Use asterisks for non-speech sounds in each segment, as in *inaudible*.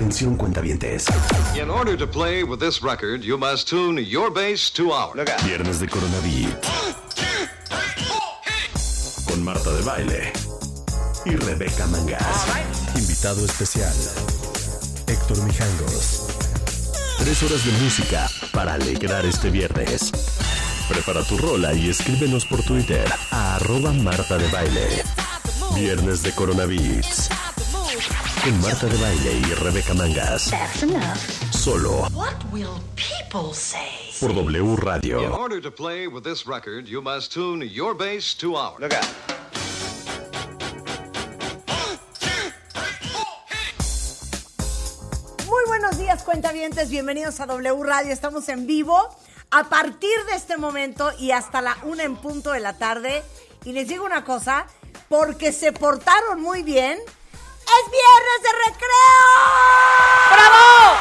Atención cuentavientes. In order to play with this record, you must tune your bass to ours. Viernes de Coronavirus. Con Marta de Baile. Y Rebeca Mangas. Invitado especial. Héctor Mijangos. Tres horas de música para alegrar este viernes. Prepara tu rola y escríbenos por Twitter a arroba Marta de Baile. Viernes de Coronavirus. Con Marta de Baile y Rebeca Mangas. That's enough. Solo What will people say? por W In Radio. order to play with this record, you must tune your bass to ours. Muy buenos días, cuentavientes. Bienvenidos a W Radio. Estamos en vivo a partir de este momento y hasta la una en punto de la tarde. Y les digo una cosa, porque se portaron muy bien, es viernes de recreo. ¡Bravo!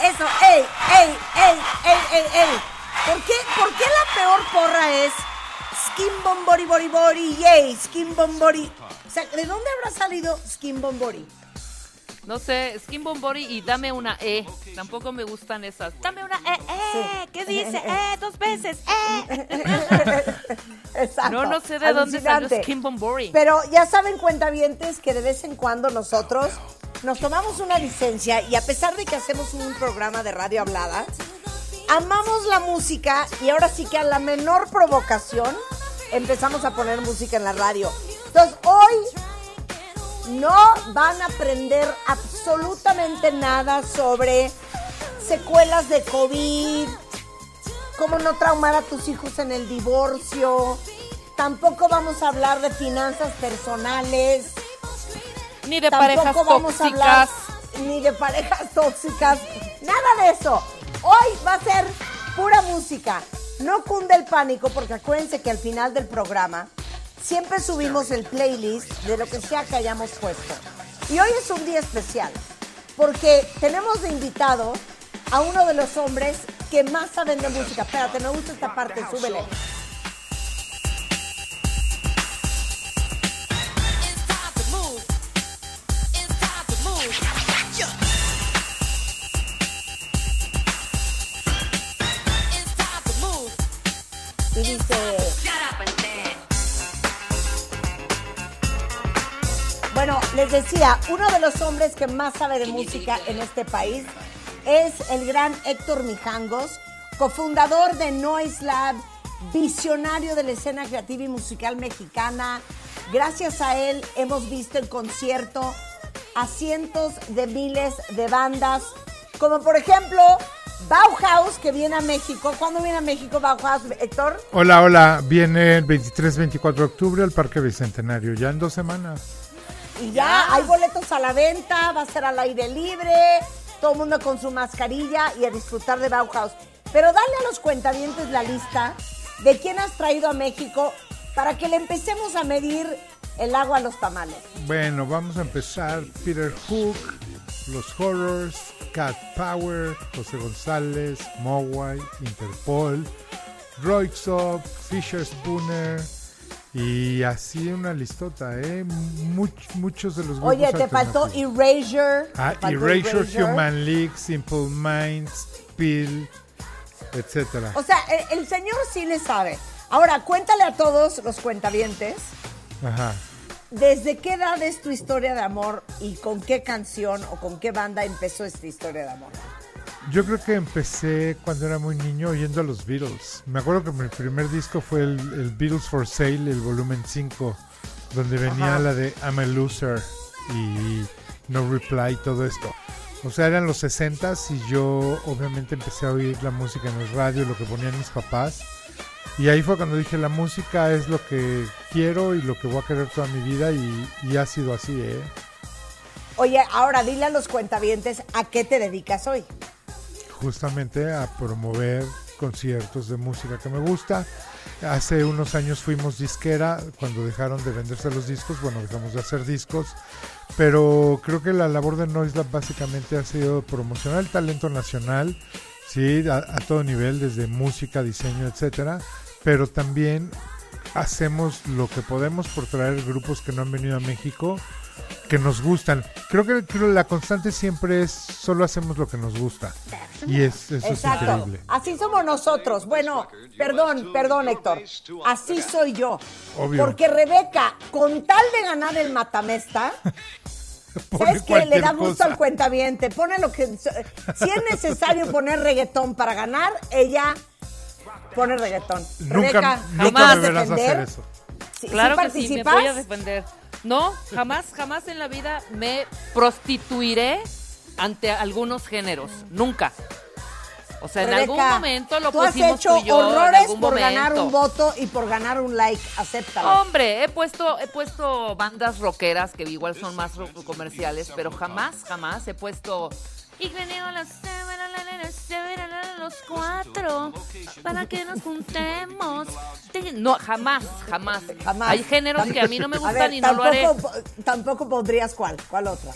Eso, ey, ey, ey, ey, ey, ey. ¿Por qué, ¿Por qué la peor porra es skin bombori bori bori, yay, skin bombori? O sea, ¿de dónde habrá salido skin bombori? No sé, Skin Bombori y dame una E. Tampoco me gustan esas. Dame una E, E. ¿Qué dice? E, dos veces. E. *laughs* Exacto. No, no sé de dónde salió. Skin Bombori. Pero ya saben, cuentavientes, que de vez en cuando nosotros nos tomamos una licencia y a pesar de que hacemos un programa de radio hablada, amamos la música y ahora sí que a la menor provocación empezamos a poner música en la radio. Entonces, hoy no van a aprender absolutamente nada sobre secuelas de COVID, cómo no traumar a tus hijos en el divorcio. Tampoco vamos a hablar de finanzas personales. Ni de Tampoco parejas vamos a hablar tóxicas. ni de parejas tóxicas. Nada de eso. Hoy va a ser pura música. No cunde el pánico porque acuérdense que al final del programa siempre subimos el playlist de lo que sea que hayamos puesto. Y hoy es un día especial porque tenemos de invitado a uno de los hombres que más saben de música. Espérate, me gusta esta parte, súbele. Y dice... les decía, uno de los hombres que más sabe de música en este país es el gran Héctor Mijangos, cofundador de Noise Lab, visionario de la escena creativa y musical mexicana. Gracias a él hemos visto en concierto a cientos de miles de bandas, como por ejemplo Bauhaus, que viene a México. ¿Cuándo viene a México Bauhaus, Héctor? Hola, hola. Viene el 23-24 de octubre al Parque Bicentenario, ya en dos semanas. Y ya hay boletos a la venta, va a ser al aire libre, todo el mundo con su mascarilla y a disfrutar de Bauhaus. Pero dale a los cuentavientes la lista de quién has traído a México para que le empecemos a medir el agua a los tamales. Bueno, vamos a empezar. Peter Hook, Los Horrors, Cat Power, José González, Mowai, Interpol, Roixop, Fisher Spooner y así una listota, ¿eh? Much- muchos de los grupos Oye, te faltó. Erasure. Ah, faltó Erasure, Erasure. Human League, Simple Minds, Pill, etcétera. O sea, el, el señor sí le sabe. Ahora, cuéntale a todos los cuentavientes, Ajá. ¿desde qué edad es tu historia de amor y con qué canción o con qué banda empezó esta historia de amor? Yo creo que empecé cuando era muy niño oyendo a los Beatles. Me acuerdo que mi primer disco fue el, el Beatles for Sale, el volumen 5, donde venía Ajá. la de I'm a Loser y No Reply, todo esto. O sea, eran los 60 y yo obviamente empecé a oír la música en el radio, lo que ponían mis papás. Y ahí fue cuando dije, la música es lo que quiero y lo que voy a querer toda mi vida y, y ha sido así, ¿eh? Oye, ahora dile a los cuentavientes a qué te dedicas hoy. Justamente a promover conciertos de música que me gusta. Hace unos años fuimos disquera, cuando dejaron de venderse los discos, bueno, dejamos de hacer discos, pero creo que la labor de Noise Lab básicamente ha sido promocionar el talento nacional, sí, a, a todo nivel, desde música, diseño, etcétera, pero también hacemos lo que podemos por traer grupos que no han venido a México, que nos gustan. Creo que, creo la constante siempre es solo hacemos lo que nos gusta. Y es, eso es increíble. Así somos nosotros. Bueno, perdón, perdón, Héctor. Así soy yo. Obvio. Porque Rebeca, con tal de ganar el matamesta, *laughs* ¿sabes que Le da gusto cosa. al cuentaviente. Pone lo que. Si es necesario poner reggaetón para ganar, ella pone reggaetón. Nunca, Rebeca, nunca jamás me verás defender. hacer eso. ¿Sí- sí Claro que sí, me voy a defender. No, jamás, jamás en la vida me prostituiré ante algunos géneros. Nunca. O sea, en algún momento lo tú has pusimos hecho tú y yo, horrores por ganar un voto y por ganar un like. Acéptalo. Hombre, he puesto, he puesto bandas rockeras que igual son más comerciales, pero jamás, jamás he puesto. Y venimos las los cuatro para que nos juntemos. No, jamás, jamás. Jamás. Hay géneros que a mí no me gustan ver, y no lo haré. tampoco, tampoco pondrías cuál. ¿Cuál otra?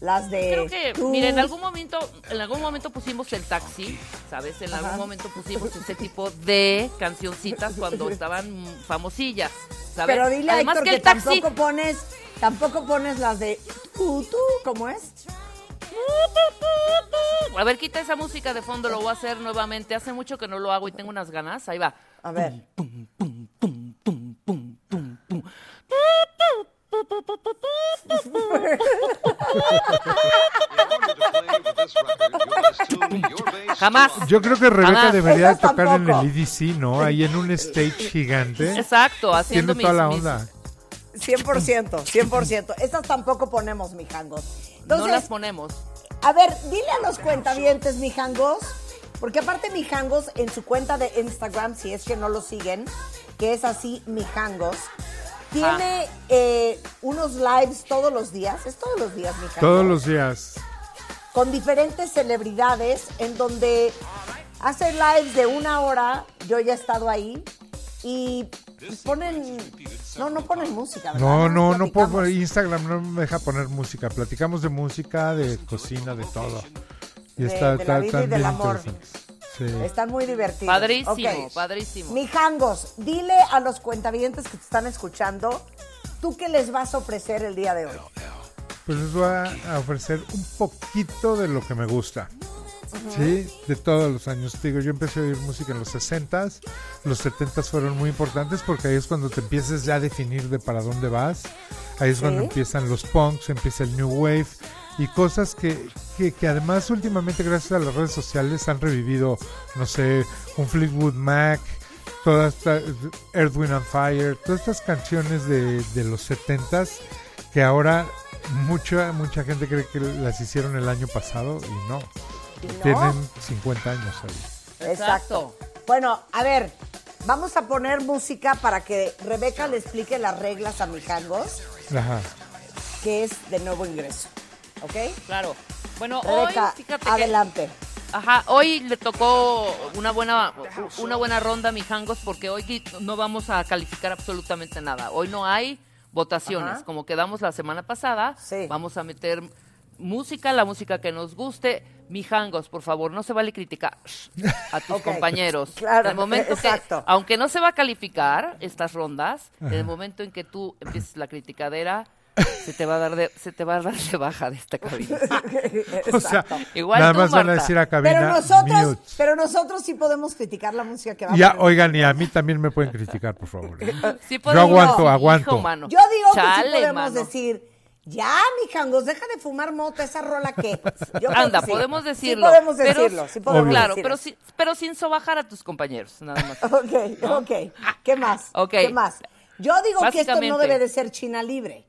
Las de. Creo que, tú. mira, en algún momento, en algún momento pusimos el taxi, ¿sabes? En algún momento pusimos ese tipo de cancioncitas cuando estaban famosillas, ¿sabes? Pero dile a Además Héctor que que, el taxi, tampoco pones. Tampoco pones las de. Tú, tú, ¿cómo es? A ver, quita esa música de fondo, lo voy a hacer nuevamente. Hace mucho que no lo hago y tengo unas ganas. Ahí va. A ver. Jamás. Yo creo que Rebeca Jamás. debería tocar en el EDC, ¿no? Ahí en un stage gigante. Exacto, haciendo Tiene toda mis- la mis- onda. 100%, 100%. Estas tampoco ponemos, mijangos. No Entonces, las ponemos. a ver, dile a los cuentavientes, mijangos, porque aparte mijangos en su cuenta de Instagram, si es que no lo siguen, que es así, mijangos, tiene eh, unos lives todos los días, es todos los días, mijangos. Todos los días. con diferentes celebridades en donde hace lives de una hora, yo ya he estado ahí, y ponen, no, no ponen música, ¿verdad? No, no, no puedo. Instagram no me deja poner música. Platicamos de música, de cocina, de todo. Y De- está, de la está- vida y están del bien amor. interesantes. Sí. Están muy divertidos. Padrísimo, Ok. padrísimo. Mijangos, dile a los cuentavientes que te están escuchando, ¿tú qué les vas a ofrecer el día de hoy? Pues les voy a ofrecer un poquito de lo que me gusta. Sí, de todos los años. Te Digo, yo empecé a oír música en los 60s, los 70s fueron muy importantes porque ahí es cuando te empiezas ya a definir de para dónde vas. Ahí es cuando empiezan los punks, empieza el new wave y cosas que, que, que además últimamente gracias a las redes sociales han revivido, no sé, un Fleetwood Mac, todas Earth, Wind and Fire, todas estas canciones de, de los 70s que ahora mucha mucha gente cree que las hicieron el año pasado y no. No. Tienen 50 años ahí. Exacto. Bueno, a ver, vamos a poner música para que Rebeca le explique las reglas a Mijangos, Ajá. que es de nuevo ingreso. ¿Ok? Claro. Bueno, Rebeca, hoy, fíjate que... adelante. Ajá, hoy le tocó una buena una buena ronda a Mijangos porque hoy no vamos a calificar absolutamente nada. Hoy no hay votaciones, Ajá. como quedamos la semana pasada. Sí. Vamos a meter música, la música que nos guste. Mijangos, por favor, no se vale criticar a tus *laughs* compañeros. claro, en el momento exacto. que, aunque no se va a calificar estas rondas, en el momento en que tú empieces la criticadera, se te va a dar de, se te va a dar de baja de esta cabina. *laughs* O sea, Igual nada tú, más van a decir a cabina Pero nosotros, mute. pero nosotros sí podemos criticar la música que va a Ya, poner. oigan, y a mí también me pueden criticar, por favor. ¿eh? Sí Yo aguanto, hijo, aguanto. mano. Yo digo que sí podemos mano. decir, ya, mijangos, deja de fumar mota, esa rola que. Yo Anda, que sí. podemos decirlo. Sí podemos pero- decirlo, sí podemos Claro, decirlo. pero, sí- pero sin sobajar a tus compañeros, nada más. *laughs* Ok, ok. ¿Qué más? Ok. ¿Qué más? Yo digo que esto no debe de ser China libre.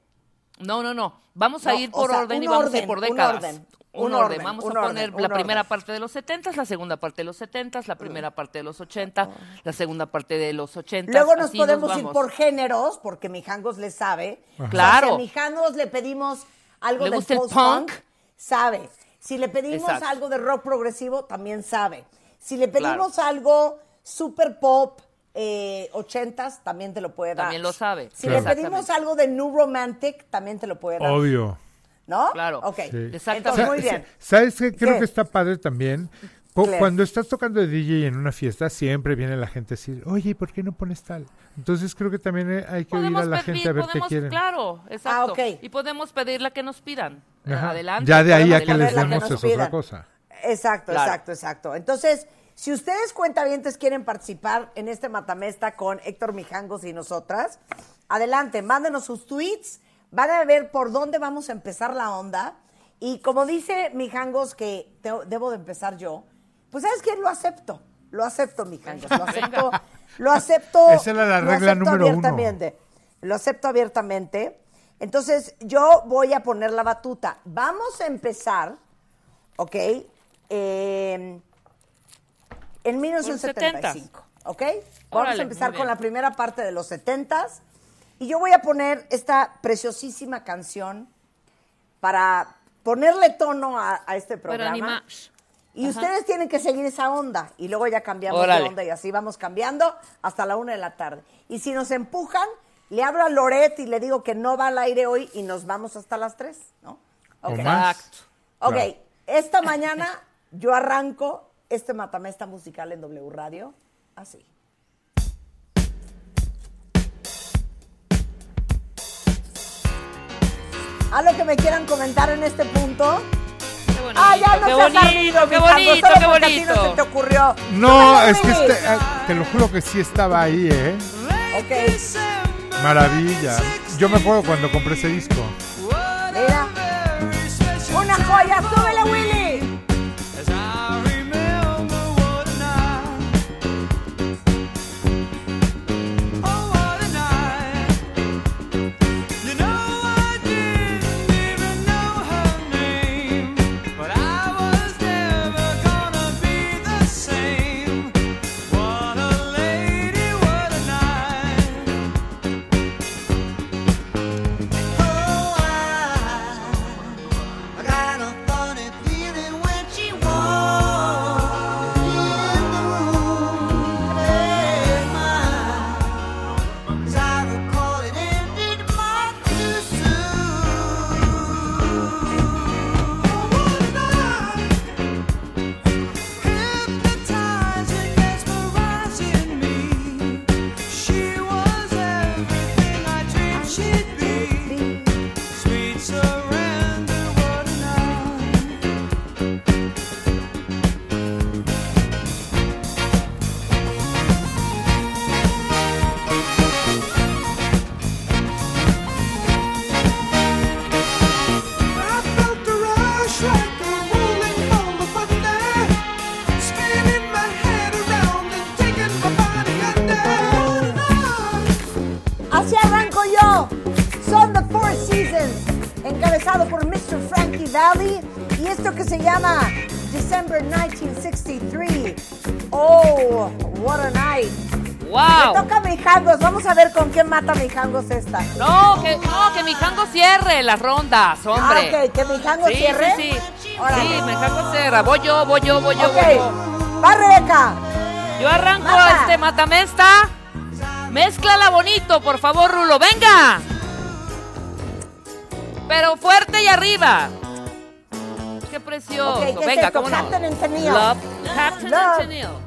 No, no, no. Vamos a No, ir o por sea, orden y un vamos a ir por un décadas. orden, Un, un orden. orden, Vamos un a poner orden, la primera orden. parte de los 70, la segunda parte de los 70, la primera parte de los 80, la segunda parte de los 80. Luego nos así podemos ir por géneros, porque Mijangos le sabe. O sea, Claro. si a Mijangos le pedimos algo ¿Le de gusta post-punk, punk? sabe. Si le pedimos Exacto. algo de rock progresivo, también sabe. Si le pedimos algo super pop, eh, ochentas, también te lo puede dar. También lo sabe. Si Claro. le pedimos algo de new romantic, también te lo puede dar. Obvio. ¿No? Claro. Ok. Sí. Entonces, muy bien. ¿Sabes qué? Creo ¿Qué? que está padre también. Cuando estás tocando de DJ en una fiesta, siempre viene la gente a decir, oye, ¿por qué no pones tal? Entonces creo que también eh, hay que oír a la pedir, gente a ver qué quieren. claro, exacto. ok. Y podemos pedirle que nos pidan. Ajá. Adelante. ya de ahí a que les La que demos es otra cosa. Exacto, Claro. exacto, exacto. Entonces, si ustedes cuentavientes quieren participar en este matamesta con Héctor Mijangos y nosotras, adelante, mándenos sus tweets, van a ver por dónde vamos a empezar la onda. Y como dice Mijangos que te- debo de empezar yo, pues ¿sabes qué? Lo acepto, lo acepto, Mijangos, lo acepto, lo *laughs* acepto. Esa era la lo regla acepto número uno. abiertamente. Lo acepto abiertamente. Entonces, yo voy a poner la batuta. Vamos a empezar, ¿ok? Eh, en 1975, ¿ok? Vamos Órale, a empezar con la primera parte de los 70s. Y yo voy a poner esta preciosísima canción para ponerle tono a, a este programa. Y Ajá. ustedes tienen que seguir esa onda. Y luego ya cambiamos Órale. de onda y así vamos cambiando hasta la una de la tarde. Y si nos empujan, le hablo a Loret y le digo que no va al aire hoy y nos vamos hasta las tres, ¿no? O Ok. más. Exacto. Ok, Claro. esta mañana yo arranco este matamesta musical en W Radio así. Algo que me quieran comentar en este punto. Qué bonito, Ah, ya no qué bonito, ardido, qué bonito, qué no se te bonito. ocurrió. No, es que este- ah, te lo juro que sí estaba ahí, ¿eh? Ok, Maravilla. Yo me acuerdo cuando compré ese disco. Mata Mijangos esta. No, que, no, que mi jango cierre las rondas, hombre. Ah, ok, que Mijangos Sí, cierre. sí, sí. Órale. Sí, mi jango cierra. Voy yo, voy yo, voy yo, voy yo. va Rebeca. Yo arranco Mata. este matamesta. Mézclala bonito, por favor, Rulo. ¡Venga! Pero fuerte y arriba. Qué precioso. Ok, ¿qué es Venga? ¿cómo no? Captain and. Love, Captain Love. and Tennille.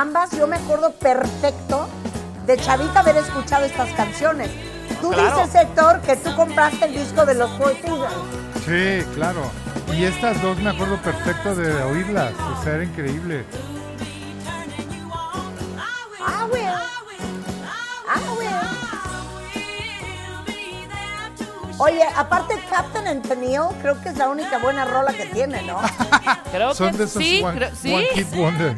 Ambas, yo me acuerdo perfecto de chavita haber escuchado estas canciones. Tú Claro. dices, Héctor, que tú compraste el disco de los Four Seasons. Sí, claro. Y estas dos me acuerdo perfecto de oírlas. O sea, era increíble. I will. I will. Oye, aparte Captain and Tennille, creo que es la única buena rola que tiene, ¿no? *laughs* Creo Son que de esos sí, one, creo- sí. one Hit Wonder.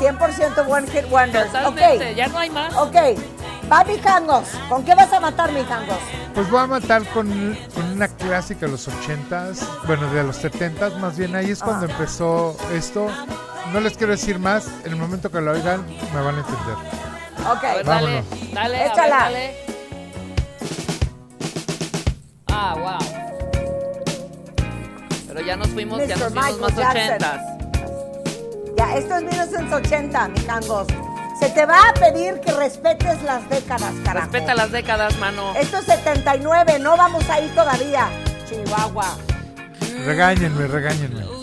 100% One Hit Wonders. Totalmente, Ok, ya no hay más. ok. Va Mijangos. ¿Con qué vas a matar, Mijangos? Pues voy a matar con, con una clásica de los 80s, bueno, de los 70s más bien. Ahí es cuando Ah. empezó esto. No les quiero decir más. En el momento que lo oigan, me van a entender. Ok. A ver, dale, dale, a ver, Échala. dale. Ah, wow. Pero ya nos fuimos, ya nos fuimos Michael más ochentas. Esto es 1980, Mijangos. Se te va a pedir que respetes las décadas, carajo. Respeta las décadas, mano. Esto es 79, no vamos ahí todavía. Chihuahua. Regáñenme, regáñenme.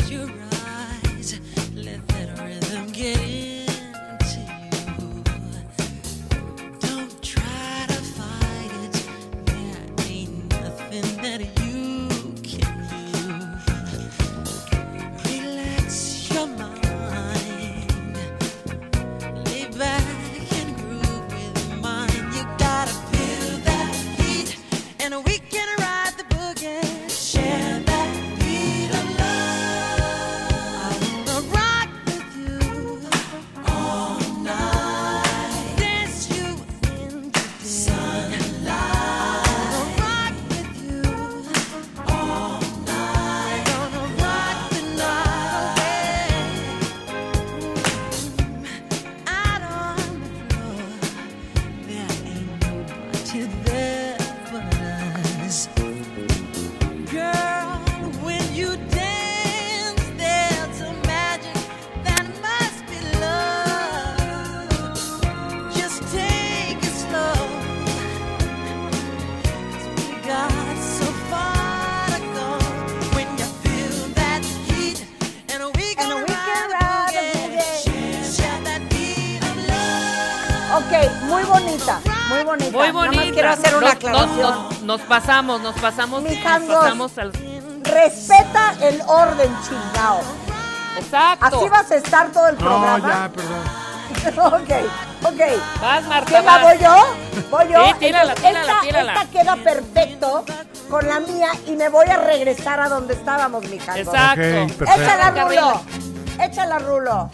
Nos-. Nos, nos- nos pasamos, nos pasamos, nos Mijangos. pasamos al... Respeta el orden, chingao. Exacto. Así vas a estar todo el No, programa. ya, perdón. *laughs* ok, ok. Vas, Marta, ¿Quién va? vas. ¿Voy yo? ¿Voy yo? Sí, tírala, tírala, esta, tírala. esta queda perfecto con la mía y me voy a regresar a donde estábamos, Mijangos. Exacto. Ok, perfecto. Échala. Rulo. Échala, Rulo.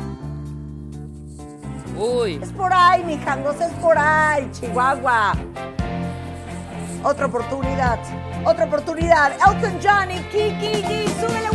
Uy. Es por ahí, mijangos, es por ahí, Chihuahua. Otra oportunidad, otra oportunidad. Elton John y Kiki G, súbele,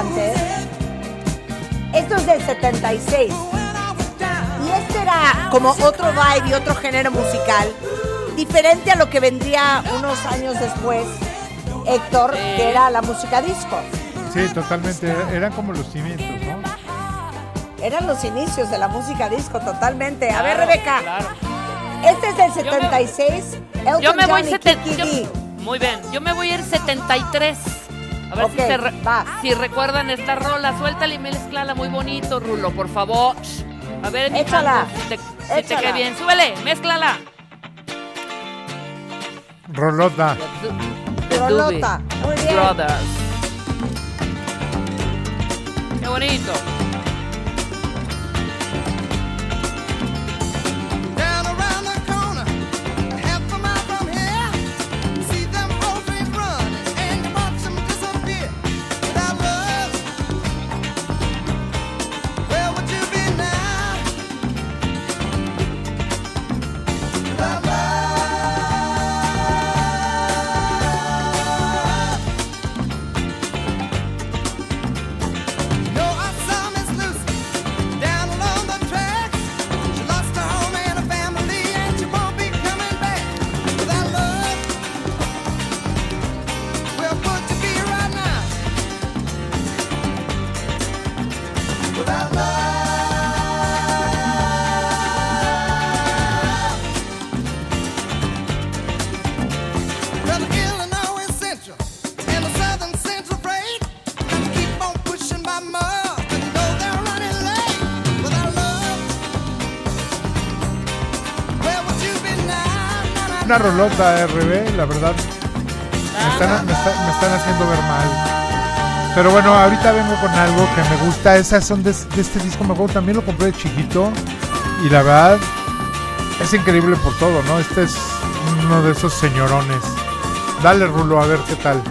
es interesante. Esto es del 76. Y este era como otro vibe y otro género musical, diferente a lo que vendría unos años después, Héctor, que era la música disco. Sí, totalmente. Eran como los cimientos, ¿no? Eran los inicios de la música disco, totalmente. A ver, Rebeca, claro. este es del 76. Elton Yo me voy John y Kiki yo-. Muy bien, yo me voy a ir 73. Ver Ok, si, se re- va. si recuerdan esta rola. Suéltala y mezclala muy bonito, Rulo, por favor. A ver, mi Échala, si te, si te échala. queda bien. Súbele, mézclala. Rolota. The Rolota, muy bien. Brothers. Qué bonito. Rolota RB, la verdad. Me están, me está- me están haciendo ver mal. Pero bueno, ahorita vengo con algo que me gusta. Esas son de, de este disco, me acuerdo, también lo compré de chiquito. Y la verdad, es increíble por todo, ¿no? Este es uno de esos señorones. Dale, Rulo, a ver qué tal.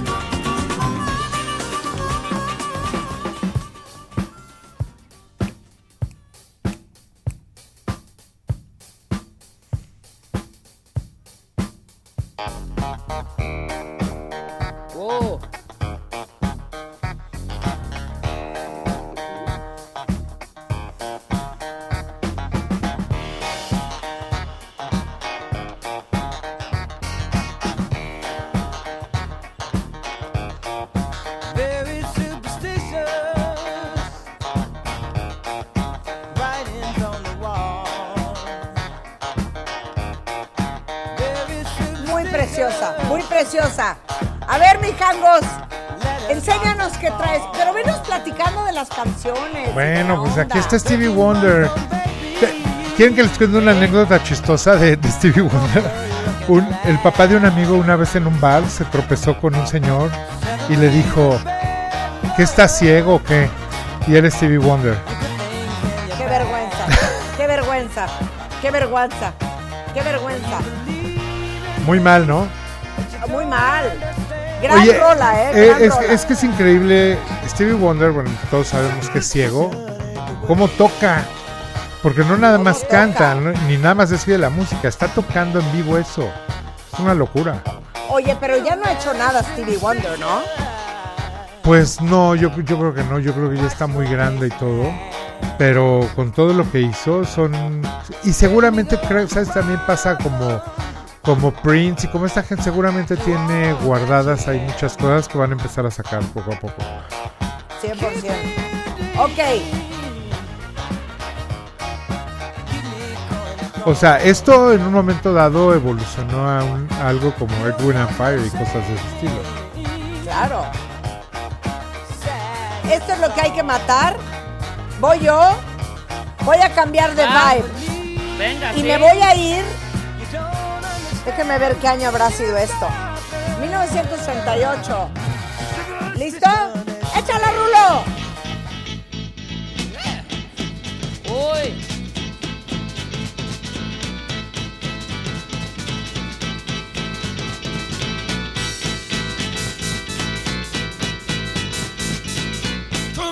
Stevie Wonder. ¿Quieren que les cuente una anécdota chistosa de, de Stevie Wonder? *laughs* Un- el papá de un amigo una vez en un bar se tropezó con un señor y le dijo, ¿qué está ciego o qué? Y era Stevie Wonder. Qué vergüenza, qué vergüenza, qué vergüenza, qué vergüenza. Muy mal, ¿no? Muy mal. Gran Oye, rola, ¿eh? eh, Gran es, rola. es que es increíble. Stevie Wonder, bueno, todos sabemos que es ciego. ¿Cómo toca? Porque no nada más canta, ¿no? ni nada más decide la música, está tocando en vivo eso. Es una locura. Oye, pero ya no ha hecho nada Stevie Wonder, ¿no? Pues no, yo, yo creo que no, yo creo que ya está muy grande y todo. Pero con todo lo que hizo son... Y seguramente, ¿sabes? También pasa como, como Prince y como esta gente seguramente tiene guardadas ahí muchas cosas que van a empezar a sacar poco a poco. 100%. Ok, O sea, esto en un momento dado evolucionó a, un- a algo como Earth, Wind and Fire y cosas de ese estilo. claro. Esto es lo que hay que matar. Voy yo. Voy a cambiar de Ah, vibe. Venga, Y sí. me voy a ir. Déjeme ver qué año habrá sido esto. 1938. ¿Listo? ¡Échala, Rulo! Uy.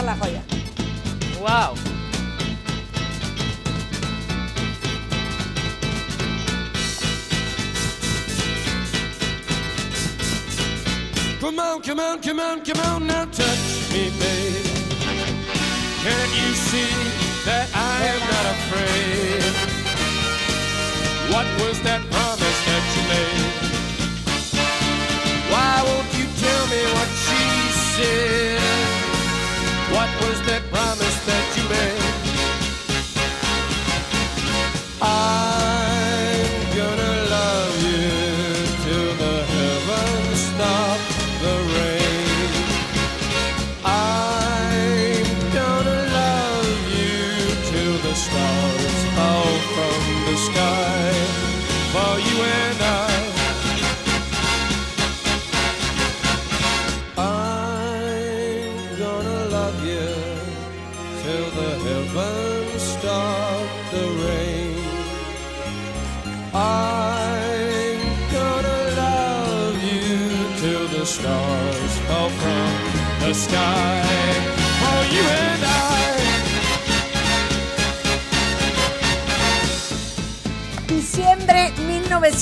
¿Qué la joya? Wow. Come on, come on, come on, come on, now touch me, babe. Can't you see that I am not afraid? What was that promise that you made? Why won't you tell me what she said? That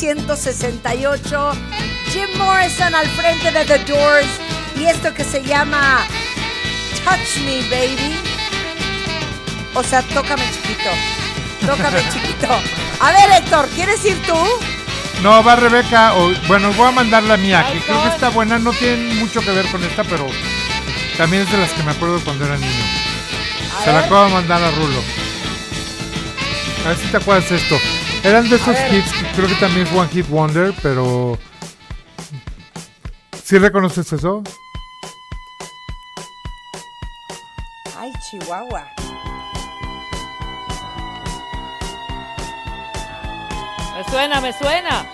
1968, Jim Morrison al frente de The Doors y esto que se llama Touch Me Baby. O sea, tócame chiquito, tócame *laughs* chiquito. A ver Héctor, ¿quieres ir tú? No, va Rebeca. O, bueno, voy a mandar la mía, que creo que está buena. No tiene mucho que ver con esta, pero también es de las que me acuerdo cuando era niño. A Se la acabo de mandar a Rulo. A ver si te acuerdas esto. Eran de esos hits que creo que también es One Hit Wonder, pero. ¿Sí reconoces eso? Ay, Chihuahua. Me suena, me suena.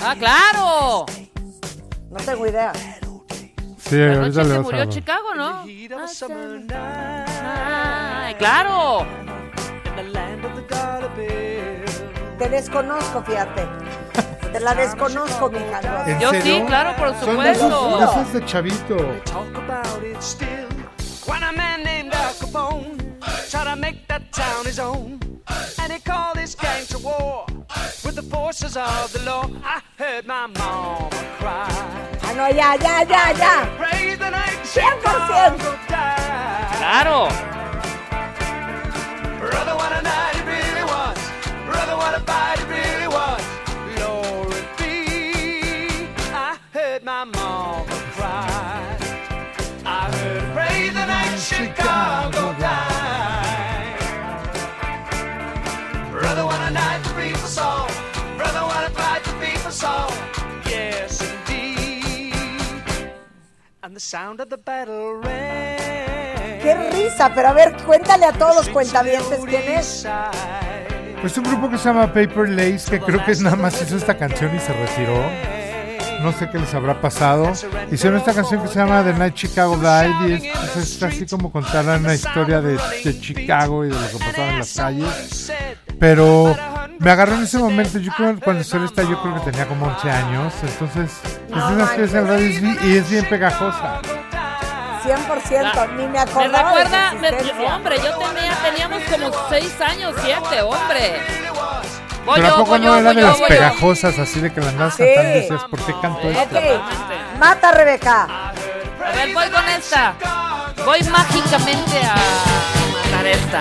Ah, claro. No tengo idea. Sí, La ahorita noche le que vas a murió. Chicago, ¿no? Ay, claro. Te desconozco, fíjate. Te la desconozco, mi Carlos. ¿En Yo sí, claro, por Son de esos- supuesto. de esos de chavito. To make that town his own, and he called his gang to war with the forces of the law. I heard my mama cry. Ah, no, ya, ya, ya, ya. Praise the night 100%. Chicago died. Claro. Brother, what a night it really was. Brother, what a fight it really was. Lord be. I heard my mama cry. I heard her praise the night Chicago died. Saw. Yes, indeed. And the sound of the battle rang. Qué risa, pero a ver, cuéntale a todos los cuentavientes quién es. Es un grupo que se llama Paper Lace, que creo que es nada más hizo esta canción y se retiró. No sé qué les habrá pasado. Hicieron esta canción que se llama The Night Chicago Died y es, pues, es así como contar una historia de, de Chicago y de lo que pasaba en las calles. Pero me agarró en ese momento, yo creo cuando salió esta yo creo que tenía como 11 años, entonces es de en radio y es- y es bien pegajosa. 100%, ni me Me acordaba de su recuerda, me- existencia. hombre, yo tenía, teníamos como seis años, siete, hombre. Voy Pero ¿a yo, poco voy no yo, era voy de yo, las voy yo. pegajosas así de que la andabas Sí. cantando y decías, ¿por qué canto esto? Ok, mata Rebeca. A ver, voy con esta. Voy mágicamente a matar esta.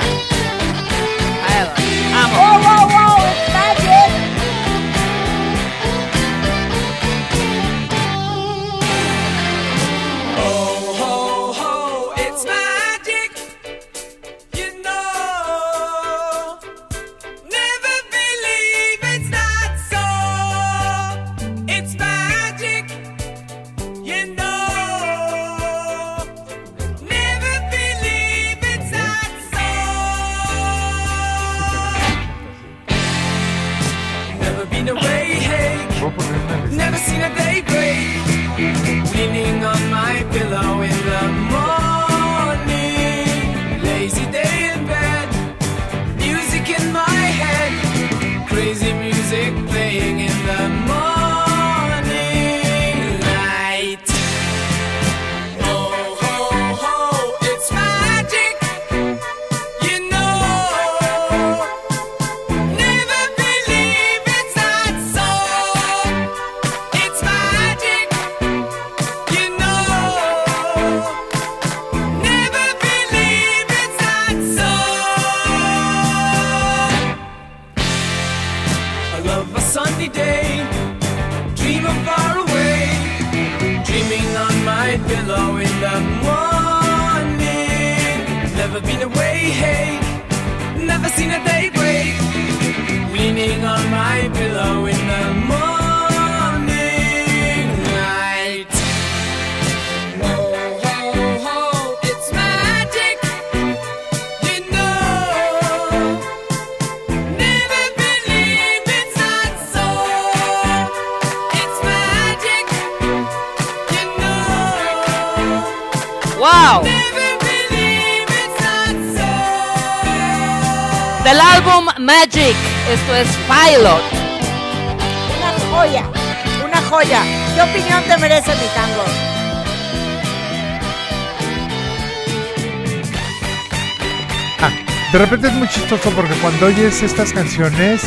Chistoso porque cuando oyes estas canciones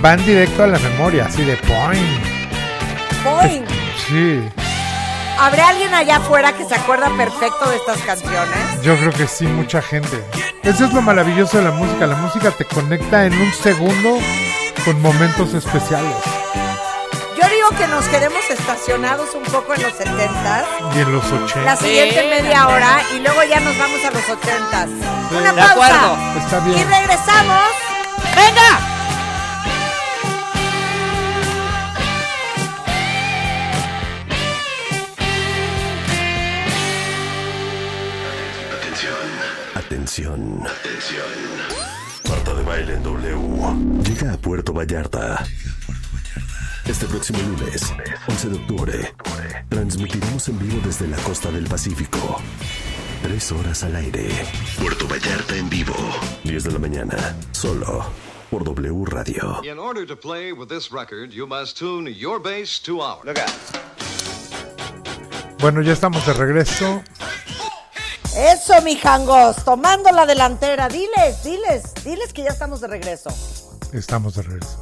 van directo a la memoria, así de point. Boing. Sí, ¿Habrá alguien allá afuera que se acuerda perfecto de estas canciones? yo creo que sí, mucha gente. Eso es lo maravilloso de la música. La música te conecta en un segundo con momentos especiales. Yo digo que nos quedemos estacionados un poco en los 70 Y en los 80. la siguiente Sí, media también. hora y luego ya nos vamos a los 80 Una De pausa. acuerdo. Está Y bien. regresamos. ¡Venga! Atención. Atención. Marta de baile en W. Llega a Puerto Vallarta. Este próximo lunes, 11 de octubre, transmitiremos en vivo desde la costa del Pacífico. Tres horas al aire. Puerto Vallarta en vivo. 10 de la mañana. Solo por W Radio. In order to play with this record, you must tune your bass to. Look out. Bueno, ya estamos de regreso. Eso, mijangos, tomando la delantera. Diles, diles, diles que ya estamos de regreso. Estamos de regreso.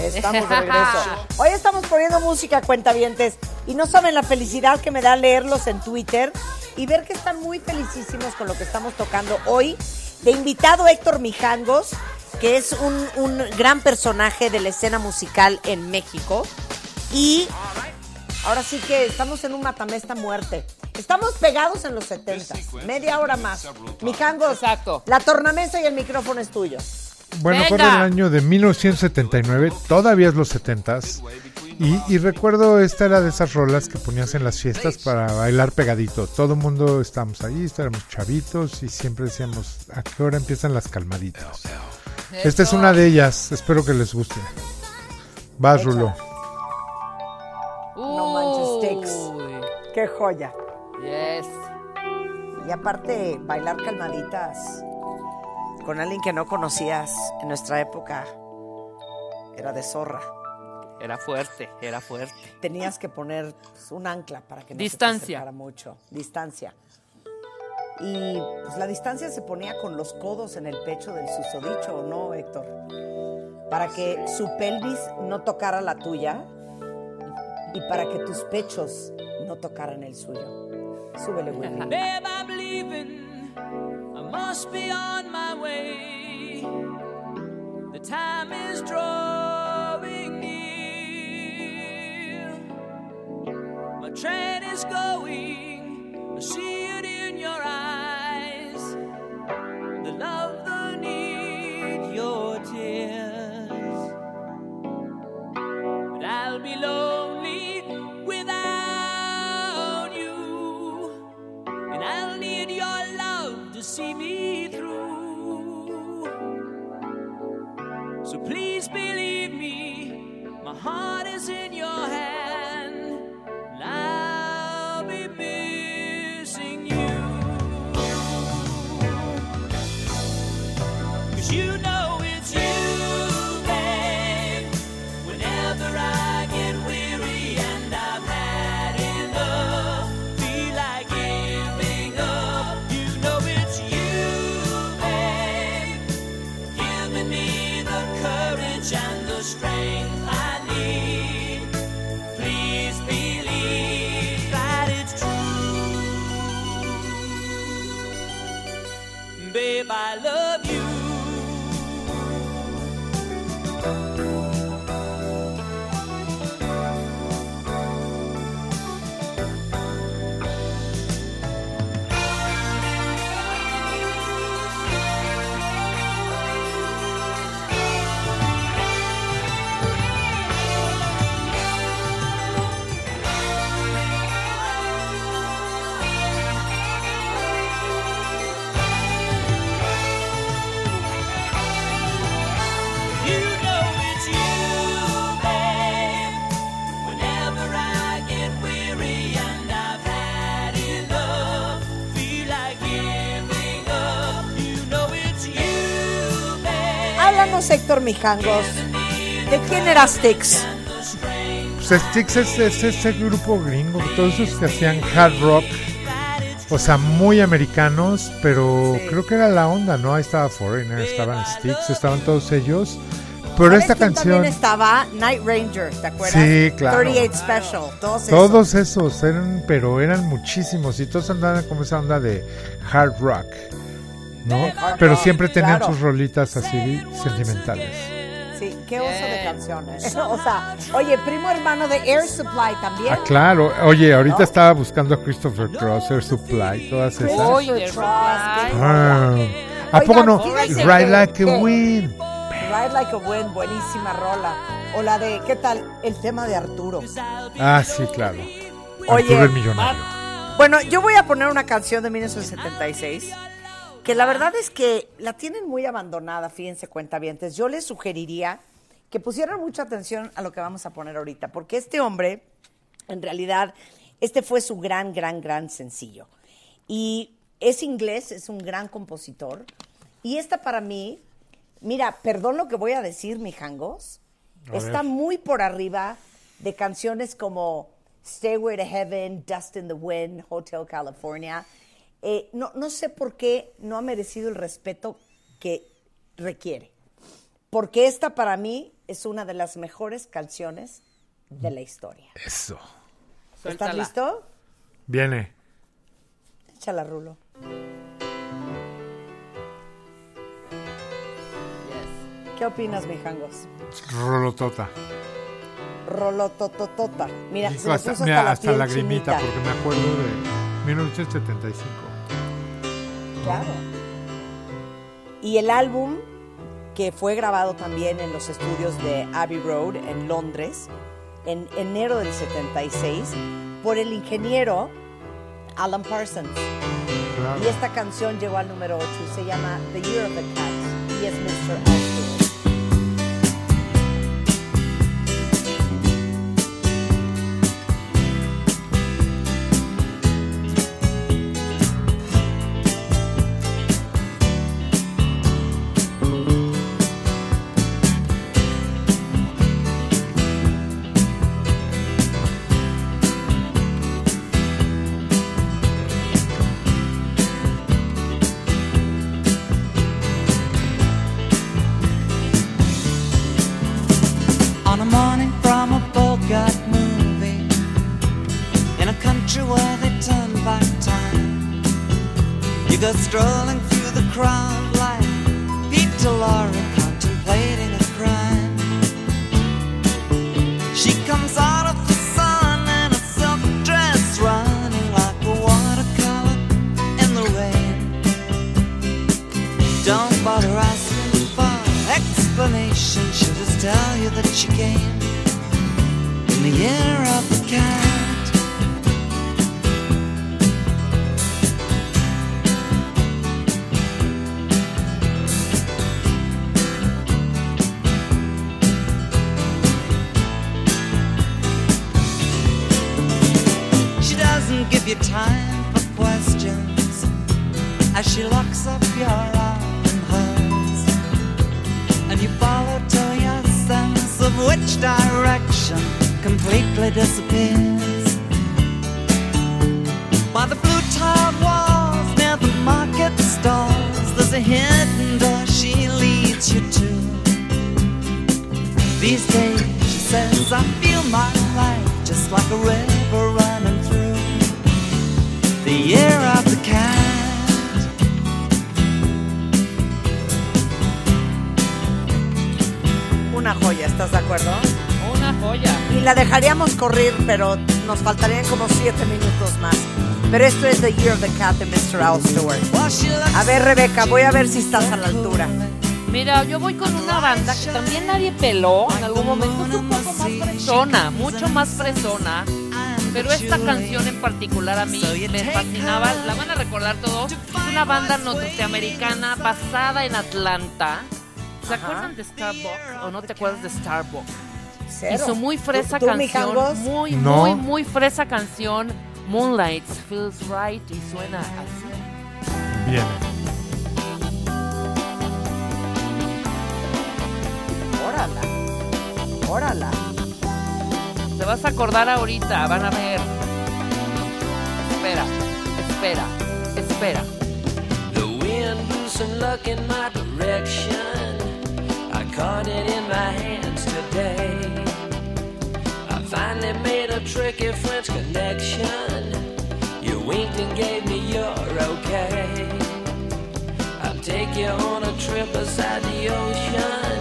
Estamos de regreso. *laughs* Hoy estamos poniendo música, cuentavientes, y no saben la felicidad que me da leerlos en Twitter y ver que están muy felicísimos con lo que estamos tocando hoy. De invitado Héctor Mijangos, que es un, un gran personaje de la escena musical en México. Y ahora sí que estamos en un matamesta muerte. Estamos pegados en los 70, media hora más. Mijangos, Exacto. la tornamesa y el micrófono es tuyo. Bueno, Venga. fue el año de 1979, todavía es los 70s. Y, y recuerdo, esta era de esas rolas que ponías en las fiestas para bailar pegadito. Todo el mundo estábamos ahí, estábamos chavitos y siempre decíamos, ¿a qué hora empiezan las calmaditas? Esta es una de ellas, espero que les guste. Vas, Rulo. No manches, ¡Qué joya! Yes. Y aparte, bailar calmaditas con alguien que no conocías en nuestra época era de zorra. Era fuerte, era fuerte. Tenías que poner pues, un ancla para que no Distancia. se te mucho. Distancia. Y pues la distancia se ponía con los codos en el pecho del susodicho, ¿o no, Héctor? Para que su pelvis no tocara la tuya y para que tus pechos no tocaran el suyo. Súbele, Willy. Must be on my way. The time is drawing near. My train is going. I see it in your eyes. Heart is in Héctor Mijangos. ¿De quién era Styx? Pues Styx es, es ese grupo gringo, todos esos que hacían hard rock, o sea, muy americanos, pero creo que era la onda, ¿no? Ahí estaba Foreigner, estaban Styx, estaban todos ellos. Pero ¿Sabes esta canción, También estaba Night Ranger, ¿te acuerdas? Sí, claro. 38 Special, todos esos. todos esos eran, pero eran muchísimos y todos andaban como esa onda de hard rock, ¿no? Pero siempre tenían claro. sus rolitas así sentimentales. Sí, qué oso de canciones. *laughs* o sea, oye, primo hermano de Air Supply también. Ah, claro. Oye, ahorita ¿No? estaba buscando a Christopher Cross, Air Supply, todas esas. Oye, Cross, Ah, ¿A poco no? Ride Like a Wind. Ride Like a Wind, buenísima rola. O la de, ¿qué tal? El tema de Arturo. Ah, sí, claro. Oye, Arturo el Millonario. Bueno, yo voy a poner una canción de 1976 que la verdad es que la tienen muy abandonada, fíjense cuentavientes. Yo les sugeriría que pusieran mucha atención a lo que vamos a poner ahorita, porque este hombre, en realidad, este fue su gran, gran, gran sencillo. Y es inglés, es un gran compositor. Y esta para mí, mira, perdón lo que voy a decir, mijangos, A está muy por arriba de canciones como Stairway to Heaven, Dust in the Wind, Hotel California. Eh, no, no sé por qué no ha merecido el respeto que requiere. Porque esta para mí es una de las mejores canciones de la historia. Eso. ¿Estás Suéltala. listo? Viene. Échala, Rulo. ¿Qué opinas, mijangos? Rolotota. Rolotototota. Mira, se me hasta, puso mira, hasta la hasta piel lagrimita, chinita. porque me acuerdo de 1975. Claro. Y el álbum, que fue grabado también en los estudios de Abbey Road en Londres, en enero del 76, por el ingeniero Alan Parsons. Claro. Y esta canción llegó al número 8 y se llama The Year of the Cat. Y es Mr. Osgood. Pero nos faltarían como siete minutos más. Pero esto es The Year of the Cat de Mr. Al Stewart. A ver, Rebeca, voy a ver si estás a la altura. Mira, yo voy con una banda que también nadie peló en algún momento. Es un poco más fresona, mucho más fresona. Pero esta canción en particular a mí me fascinaba. La van a recordar todos. Es una banda norteamericana basada en Atlanta. ¿Se acuerdan de Starbucks o no te acuerdas de Starbucks? Cero. Hizo muy fresa ¿Tú- tú, canción. Muy, No. muy, muy fresa canción. Moonlight feels right y suena así. Viene. Órala. Órala. Te vas a acordar ahorita, van a ver. Espera, espera, espera. The wind blew some luck in my direction. I caught it in my hands today. Finally made a tricky French connection. You winked and gave me your okay. I'll take you on a trip beside the ocean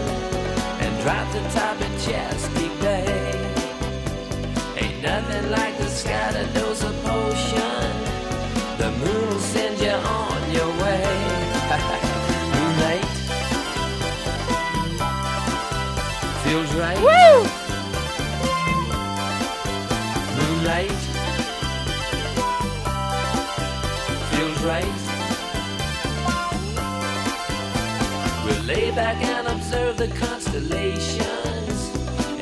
and drop the top of Chesapeake Bay. Ain't nothing like the sky to dose a potion. The moon will send you on your way. *laughs* Moonlight feels right. Woo! Right. We'll lay back and observe the constellations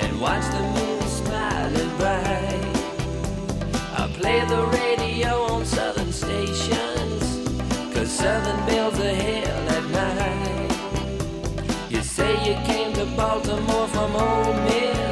and watch the moon smiling bright. I'll play the radio on southern stations, cause southern bells are hell at night. You say you came to Baltimore from Ole Miss,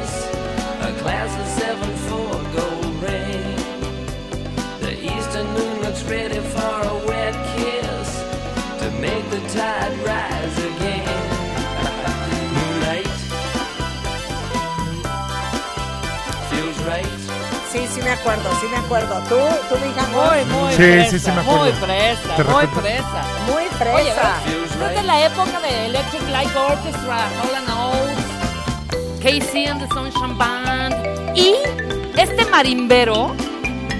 acuerdo, sí me acuerdo. ¿Tú, tú, mi Jangos? Muy, muy Sí, fresa. sí, sí me acuerdo. Muy fresa, muy fresa. Muy Oye, fresa. ¿ves? Es de la época de Electric Light Orchestra, Holland Oates, Casey and the Sunshine Band. Y este marimbero,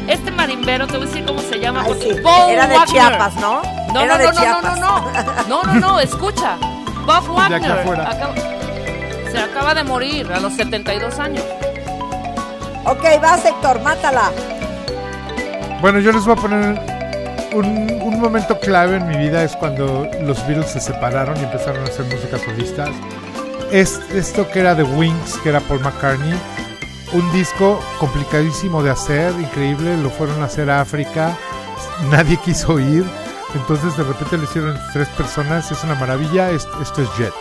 este marimbero, te voy a decir cómo se llama. Ay, porque sí. Bob Era de Wagner. Chiapas, ¿no? No, Era no, de no, no, no, Chiapas. no, no, no, no, no, escucha. Bob Wagner afuera. acaba- se acaba de morir a los 72 años. Ok, vas, Héctor, mátala. Bueno, yo les voy a poner un, un momento clave en mi vida es cuando los Beatles se separaron y empezaron a hacer música solistas. Es, esto que era The Wings, que era Paul McCartney, un disco complicadísimo de hacer, increíble, lo fueron a hacer a África, nadie quiso ir, entonces de repente lo hicieron tres personas, es una maravilla, es- esto es Jet.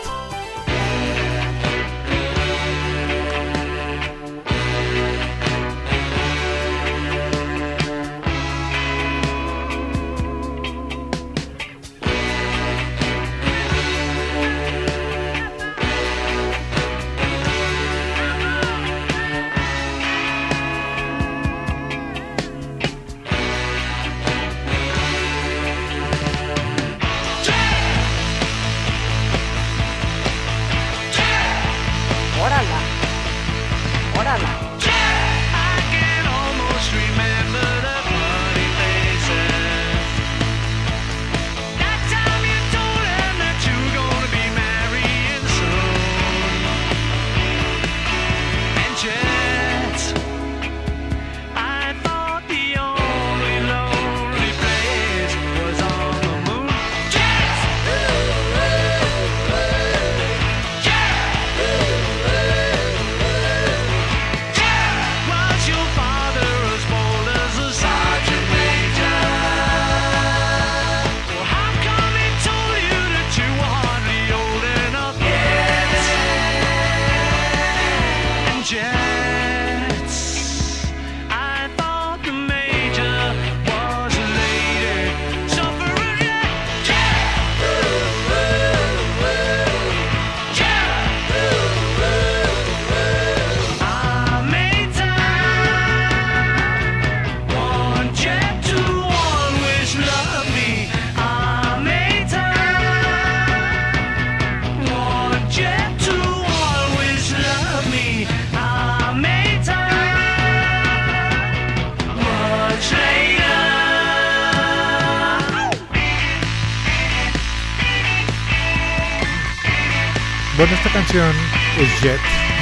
Canción es Jet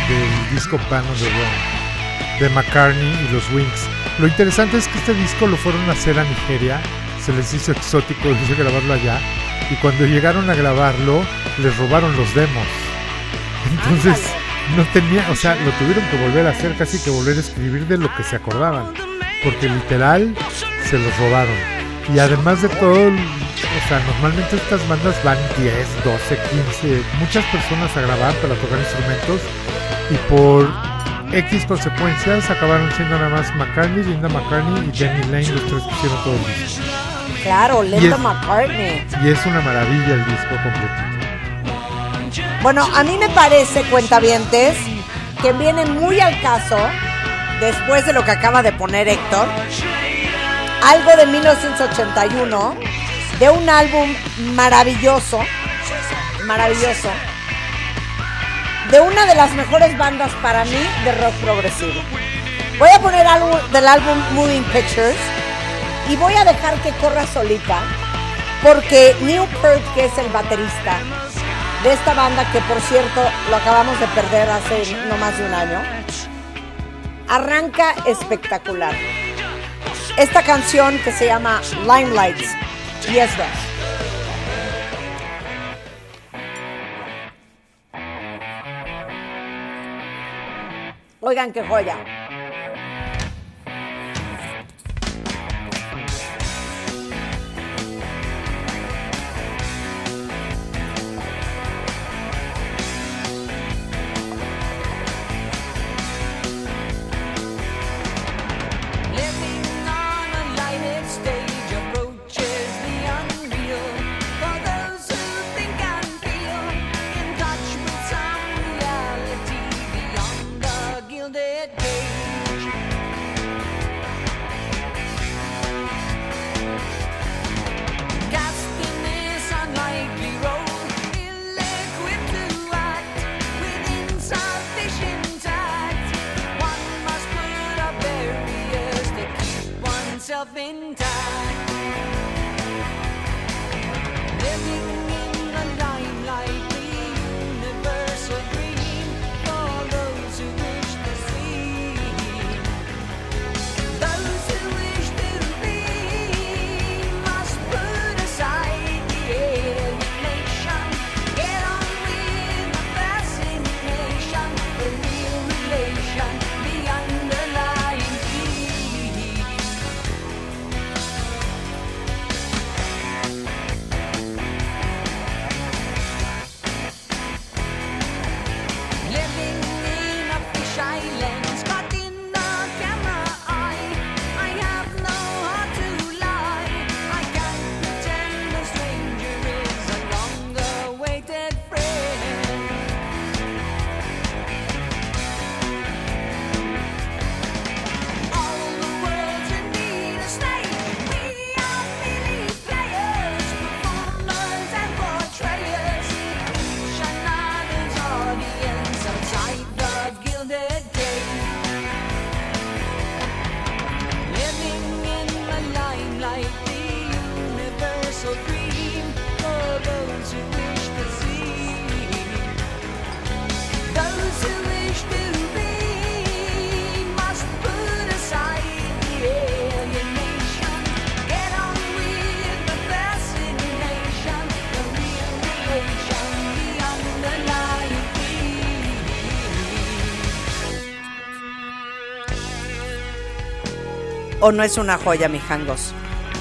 del disco Band on the de McCartney y los Wings. Lo interesante es que este disco lo fueron a hacer a Nigeria, se les hizo exótico, les hizo grabarlo allá, y cuando llegaron a grabarlo, les robaron los demos. *laughs* Entonces, no tenía, o sea, lo tuvieron que volver a hacer, casi que volver a escribir de lo que se acordaban, porque literal se los robaron. Y además de todo, o sea, normalmente estas bandas van 10, 12, 15, muchas personas a grabar para tocar instrumentos y por X consecuencias acabaron siendo nada más McCartney, Linda McCartney y Danny Lane los tres que hicieron todo el disco. Claro, Y Linda es- McCartney. Y es una maravilla el disco completito. Bueno, a mí me parece, cuentavientes, que viene muy al caso, después de lo que acaba de poner Héctor, algo de 1981, de un álbum maravilloso, maravilloso, de una de las mejores bandas para mí de rock progresivo. Voy a poner algo del álbum Moving Pictures y voy a dejar que corra solita, porque Neil Peart, que es el baterista, de esta banda que por cierto lo acabamos de perder hace no más de un año. Arranca espectacular. Esta canción que se llama Limelights dos. Oigan qué joya. ¿O no es una joya, mijangos?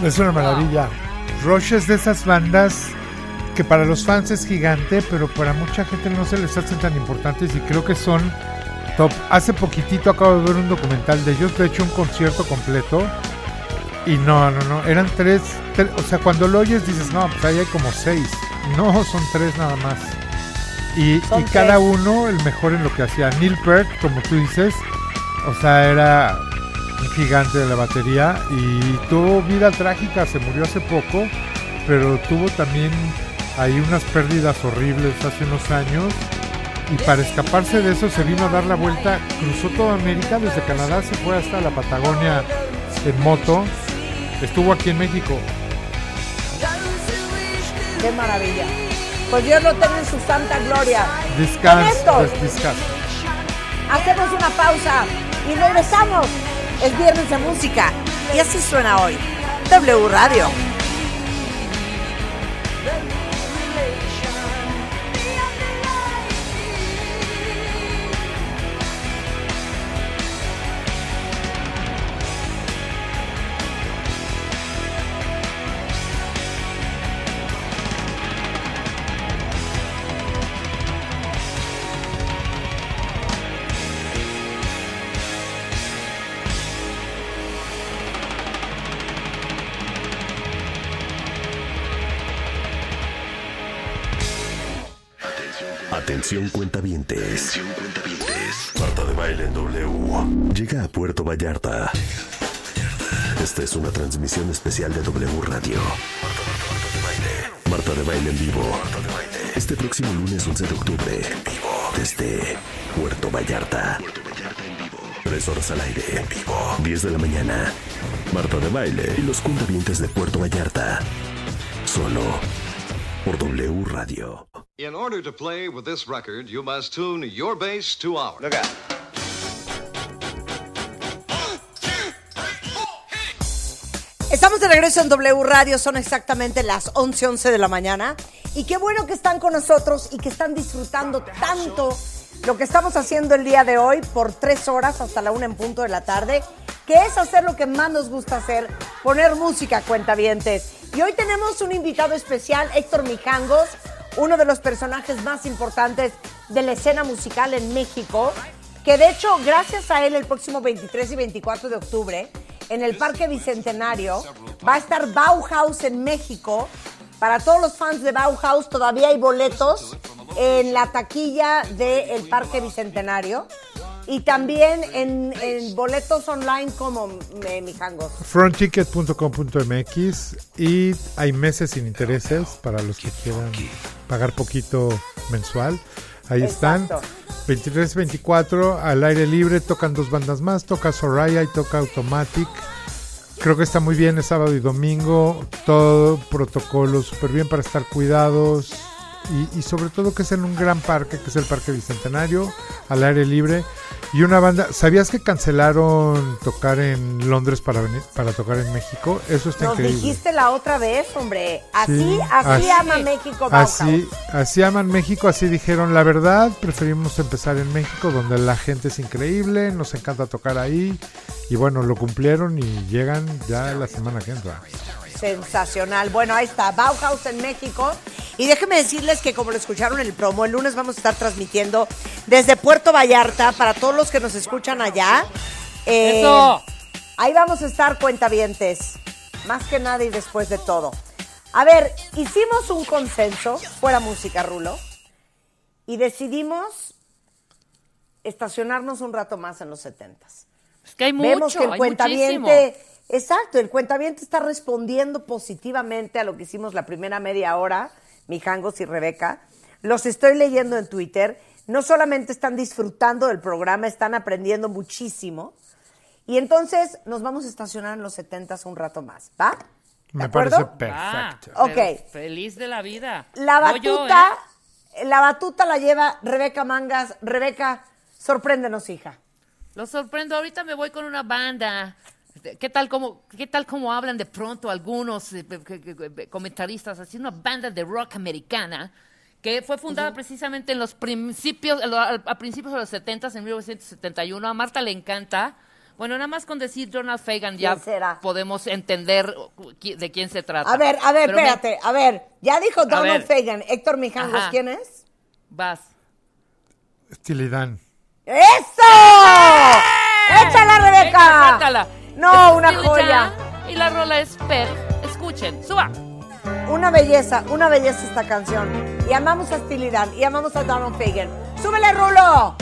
Es una maravilla. Rush es de esas bandas que para los fans es gigante, pero para mucha gente no se les hacen tan importantes y creo que son top. Hace poquitito acabo de ver un documental de ellos, de hecho un concierto completo. Y no, no, no, eran tres, tre- o sea, cuando lo oyes dices, no, pues ahí hay como seis. No, son tres nada más. Y, y cada uno el mejor en lo que hacía. Neil Peart, como tú dices, o sea, era gigante de la batería y tuvo vida trágica, se murió hace poco, pero tuvo también ahí unas pérdidas horribles hace unos años y para escaparse de eso se vino a dar la vuelta, cruzó toda América, desde Canadá se fue hasta la Patagonia en moto, estuvo aquí en México. ¡Qué maravilla! Pues Dios lo tenga en su santa gloria. Discas. hacemos una pausa y regresamos. Es viernes de música y así suena hoy. W Radio. Atención cuentavientes. Marta de baile en W. Llega a Puerto Vallarta. Esta es una transmisión especial de W Radio. Marta de baile en vivo. Este próximo lunes 11 de octubre. Desde Puerto Vallarta. Tres horas al aire. En vivo. 10 de la mañana. Marta de baile y los cuentavientes de Puerto Vallarta. Solo por W Radio. In order to play with this record, you must tune your bass to ours. Look out. Estamos de regreso en W Radio, son exactamente las 11, 11 de la mañana. Y qué bueno que están con nosotros y que están disfrutando tanto lo que estamos haciendo el día de hoy por tres horas hasta la una en punto de la tarde, que es hacer lo que más nos gusta hacer, poner música, cuentavientes. Y hoy tenemos un invitado especial, Héctor Mijangos, uno de los personajes más importantes de la escena musical en México, que de hecho, gracias a él, el próximo 23 y 24 de octubre, en el Parque Bicentenario, va a estar Bauhaus en México. Para todos los fans de Bauhaus, todavía hay boletos en la taquilla del Parque Bicentenario. Y también en, en boletos online como eh, Mijangos. frontticket.com.mx y hay meses sin intereses para los que quieran pagar poquito mensual. Ahí Exacto. están. 23-24 al aire libre, tocan dos bandas más, toca Soraya y toca Automatic. Creo que está muy bien, es sábado y domingo, todo protocolo súper bien para estar cuidados y, y sobre todo que es en un gran parque, que es el Parque Bicentenario, al aire libre. Y una banda, ¿sabías que cancelaron tocar en Londres para venir para tocar en México? Eso está Nos increíble. dijiste la otra vez, hombre. Así, Sí, así, así- ama México Bauhaus. Así, así aman México, así dijeron la verdad, preferimos empezar en México donde la gente es increíble, nos encanta tocar ahí y bueno, lo cumplieron y llegan ya la semana que entra. Sensacional. Bueno, ahí está, Bauhaus en México. Y déjenme decirles que como lo escucharon en el promo, el lunes vamos a estar transmitiendo desde Puerto Vallarta para todos los que nos escuchan allá. Eh, ¡Eso! Ahí vamos a estar cuentavientes. Más que nada y después de todo. A ver, hicimos un consenso, fuera música, Rulo, y decidimos estacionarnos un rato más en los setentas. Es que hay mucho, Vemos que el hay cuentaviente, exacto, el cuentaviente está respondiendo positivamente a lo que hicimos la primera media hora, Mijangos y Rebeca. Los estoy leyendo en Twitter. No solamente están disfrutando del programa, están aprendiendo muchísimo. Y entonces nos vamos a estacionar en los 70 un rato más, ¿va? ¿De Me acuerdo? parece Ah, perfecto. Ok. pero Feliz de la vida. La yo, batuta, ¿eh? la batuta la lleva Rebeca Mangas. Rebeca, sorpréndenos, hija. Lo sorprendo. Ahorita me voy con una banda. ¿Qué tal como, qué tal como hablan de pronto algunos eh, comentaristas? Así una banda de rock americana que fue fundada precisamente en los principios, a principios de los 70 en 1971. A Marta le encanta. Bueno, nada más con decir Donald Fagan ya podemos entender de quién se trata. A ver, a ver, Pero me- espérate, a ver. Ya dijo Donald. Fagan. Héctor Mijangos. ¿quién es? Vas. Estilidad. ¡Eso! ¡Échala, Rebeca! Venga. No, una joya. Y la rola es Peg. Escuchen, suba. Una belleza, una belleza esta canción. Y amamos a Steely Dan, y amamos a Donald Fagan. ¡Súbele, Rulo!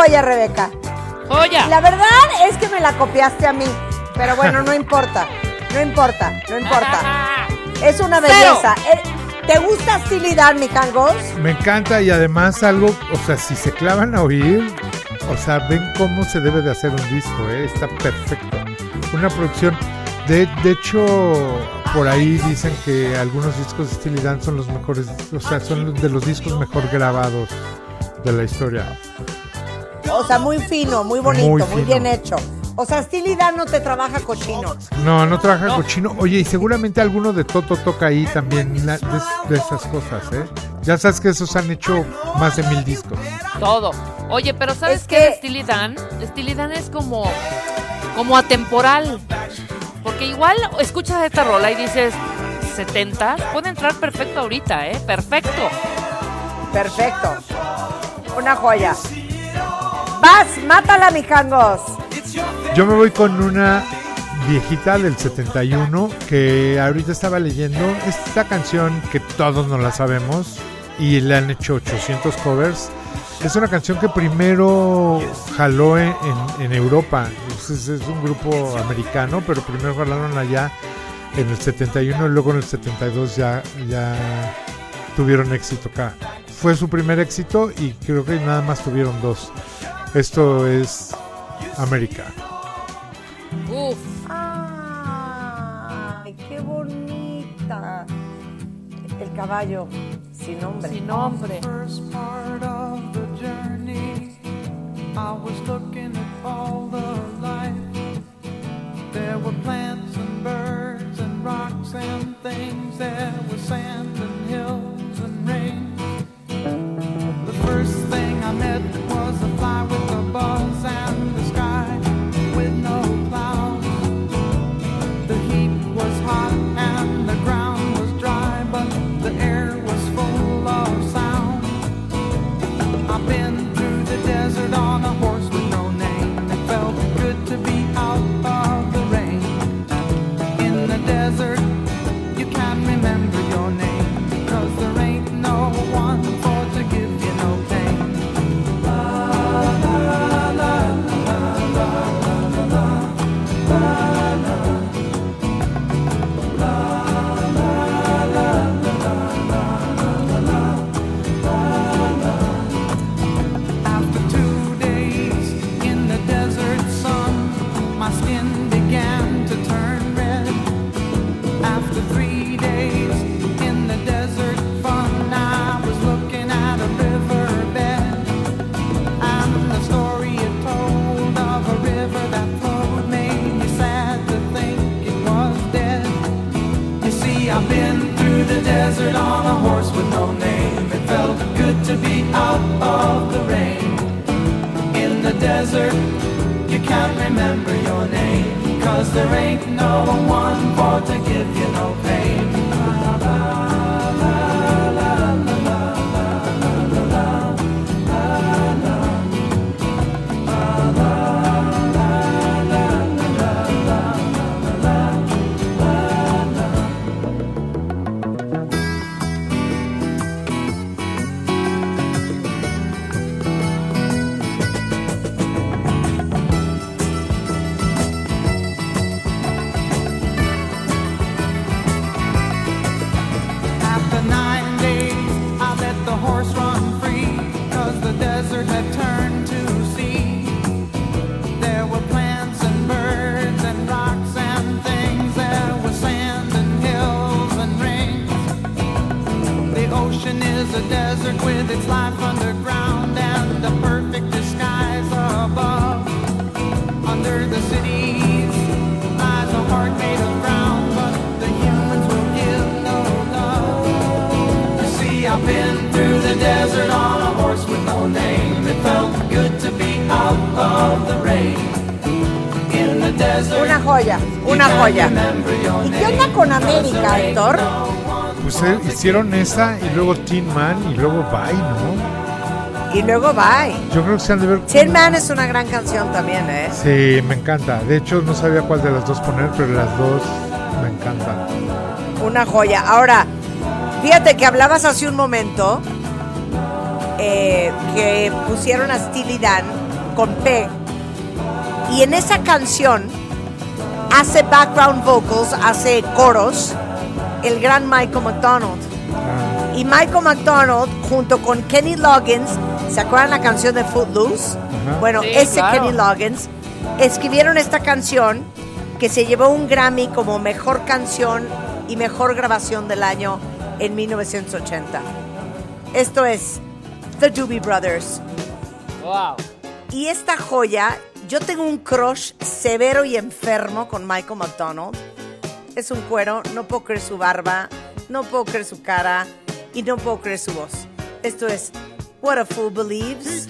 Joya, Rebeca. ¡Joya! La verdad es que me la copiaste a mí. Pero bueno, no importa. No importa, no importa. Es una belleza. Eh, ¿Te gusta Dan, mi cangos? Me encanta y además algo, o sea, si se clavan a oír, o sea, ven cómo se debe de hacer un disco, ¿eh? está perfecto. Una producción, de, de hecho, por ahí dicen que algunos discos de Steely Dan son los mejores, o sea, son de los discos mejor grabados de la historia. O sea, muy fino, muy bonito, Muy bien hecho. O sea, Steely Dan no te trabaja cochino. No, no trabaja cochino. Oye, y seguramente alguno de Toto toca ahí también la- de, de esas cosas, ¿eh? Ya sabes que esos han hecho más de mil discos. Todo. Oye, pero ¿sabes Es qué que- de Steely Dan? Steely Dan es como, como atemporal. Porque igual escuchas esta rola y dices, 70, puede entrar perfecto ahorita, ¿eh? Perfecto. Perfecto. Una joya. Vas, mátala, mi cangos. Yo me voy con una viejita del 71 que ahorita estaba leyendo esta canción que todos no la sabemos y le han hecho 800 covers. Es una canción que primero jaló en, Europa. Es un grupo americano, pero primero jalaron allá en el 71 y luego en el 72 ya, ya tuvieron éxito acá. Fue su primer éxito y creo que nada más tuvieron dos. Esto es América. Uf. Ay, qué bonita. El caballo, sin nombre. Sin nombre. first part of the journey, I was looking at all the life. There were plants and birds and rocks and things. There was sand and hills and rain. The first thing I met hicieron esa y luego Teen Man y luego Bye, ¿no? Y luego bye. Yo creo que se han de ver. Tin Man es una gran canción también, ¿eh? Sí, me encanta. De hecho, no sabía cuál de las dos poner, pero las dos me encantan. Una joya. Ahora, fíjate que hablabas hace un momento eh, que pusieron a Steely Dan con P. Y en esa canción hace background vocals, hace coros, el gran Michael McDonald. Y Michael McDonald, junto con Kenny Loggins, ¿se acuerdan la canción de Footloose? Bueno, Sí, ese claro. Kenny Loggins escribieron esta canción que se llevó un Grammy como mejor canción y mejor grabación del año en 1980. Esto es The Doobie Brothers. Wow. Y esta joya, yo tengo un crush severo y enfermo con Michael McDonald. Es un cuero, no puedo creer su barba, no puedo creer su cara y no puedo creer su voz. Esto es What a Fool Believes.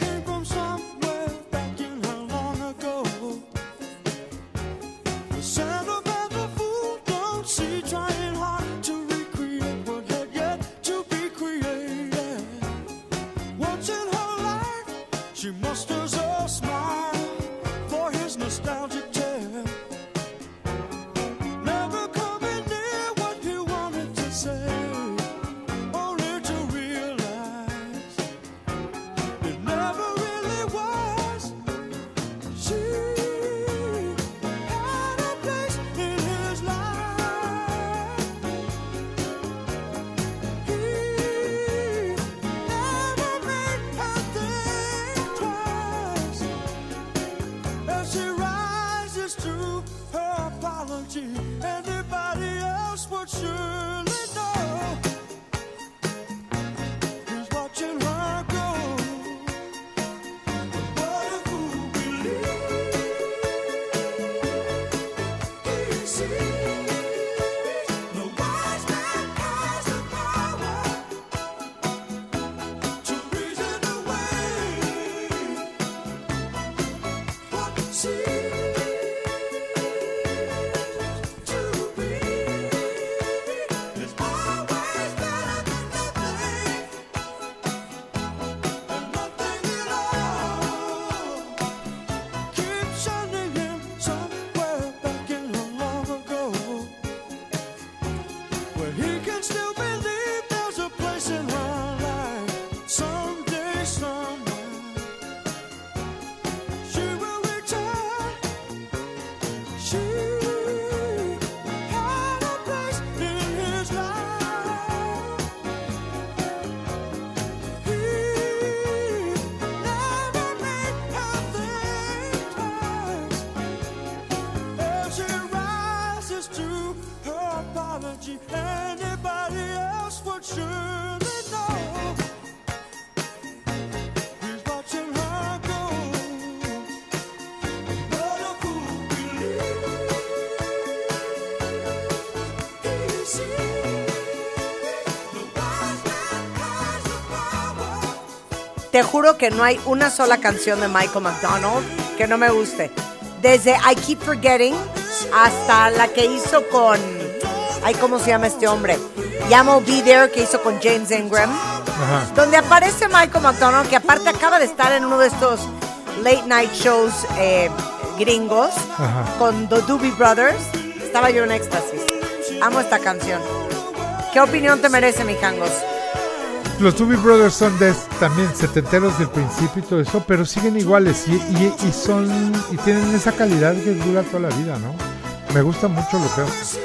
Te juro que no hay una sola canción de Michael McDonald que no me guste. Desde I Keep Forgetting hasta la que hizo con. Ay, ¿cómo se llama este hombre? Llamo Be There, que hizo con James Ingram. Ajá. Donde aparece Michael McDonald, que aparte acaba de estar en uno de estos late night shows eh, gringos Ajá. con The Doobie Brothers. Estaba yo en éxtasis. Amo esta canción. ¿Qué opinión te merece, mijangos? Los Doobie Brothers son de también setenteros del principio y todo eso, pero siguen iguales y, y- y son y tienen esa calidad que dura toda la vida, ¿no? Me gusta mucho lo que hacen.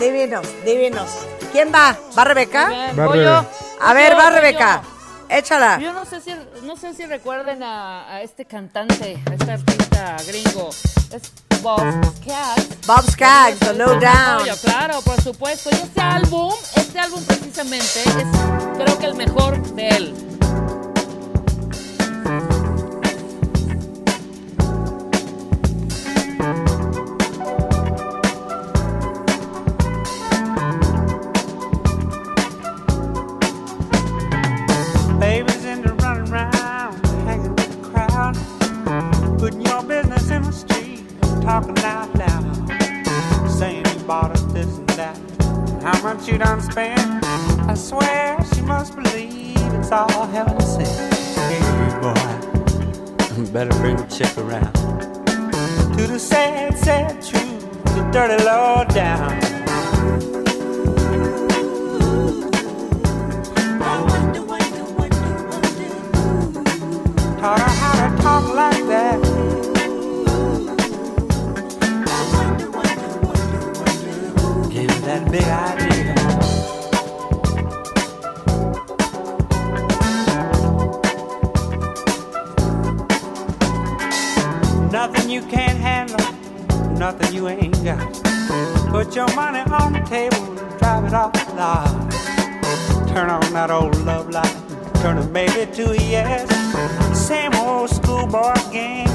Divinos, divinos. ¿Quién va? ¿Va Rebeca? Va Voy Rebe. yo. A ver, Yo, va Rebeca. Échala. Yo no sé si no sé si recuerden a, a este cantante, a este artista gringo. Es Bob Scaggs. Bob Scaggs, The Low Down. Claro, por supuesto. Y este álbum, este álbum precisamente es creo que el mejor de él.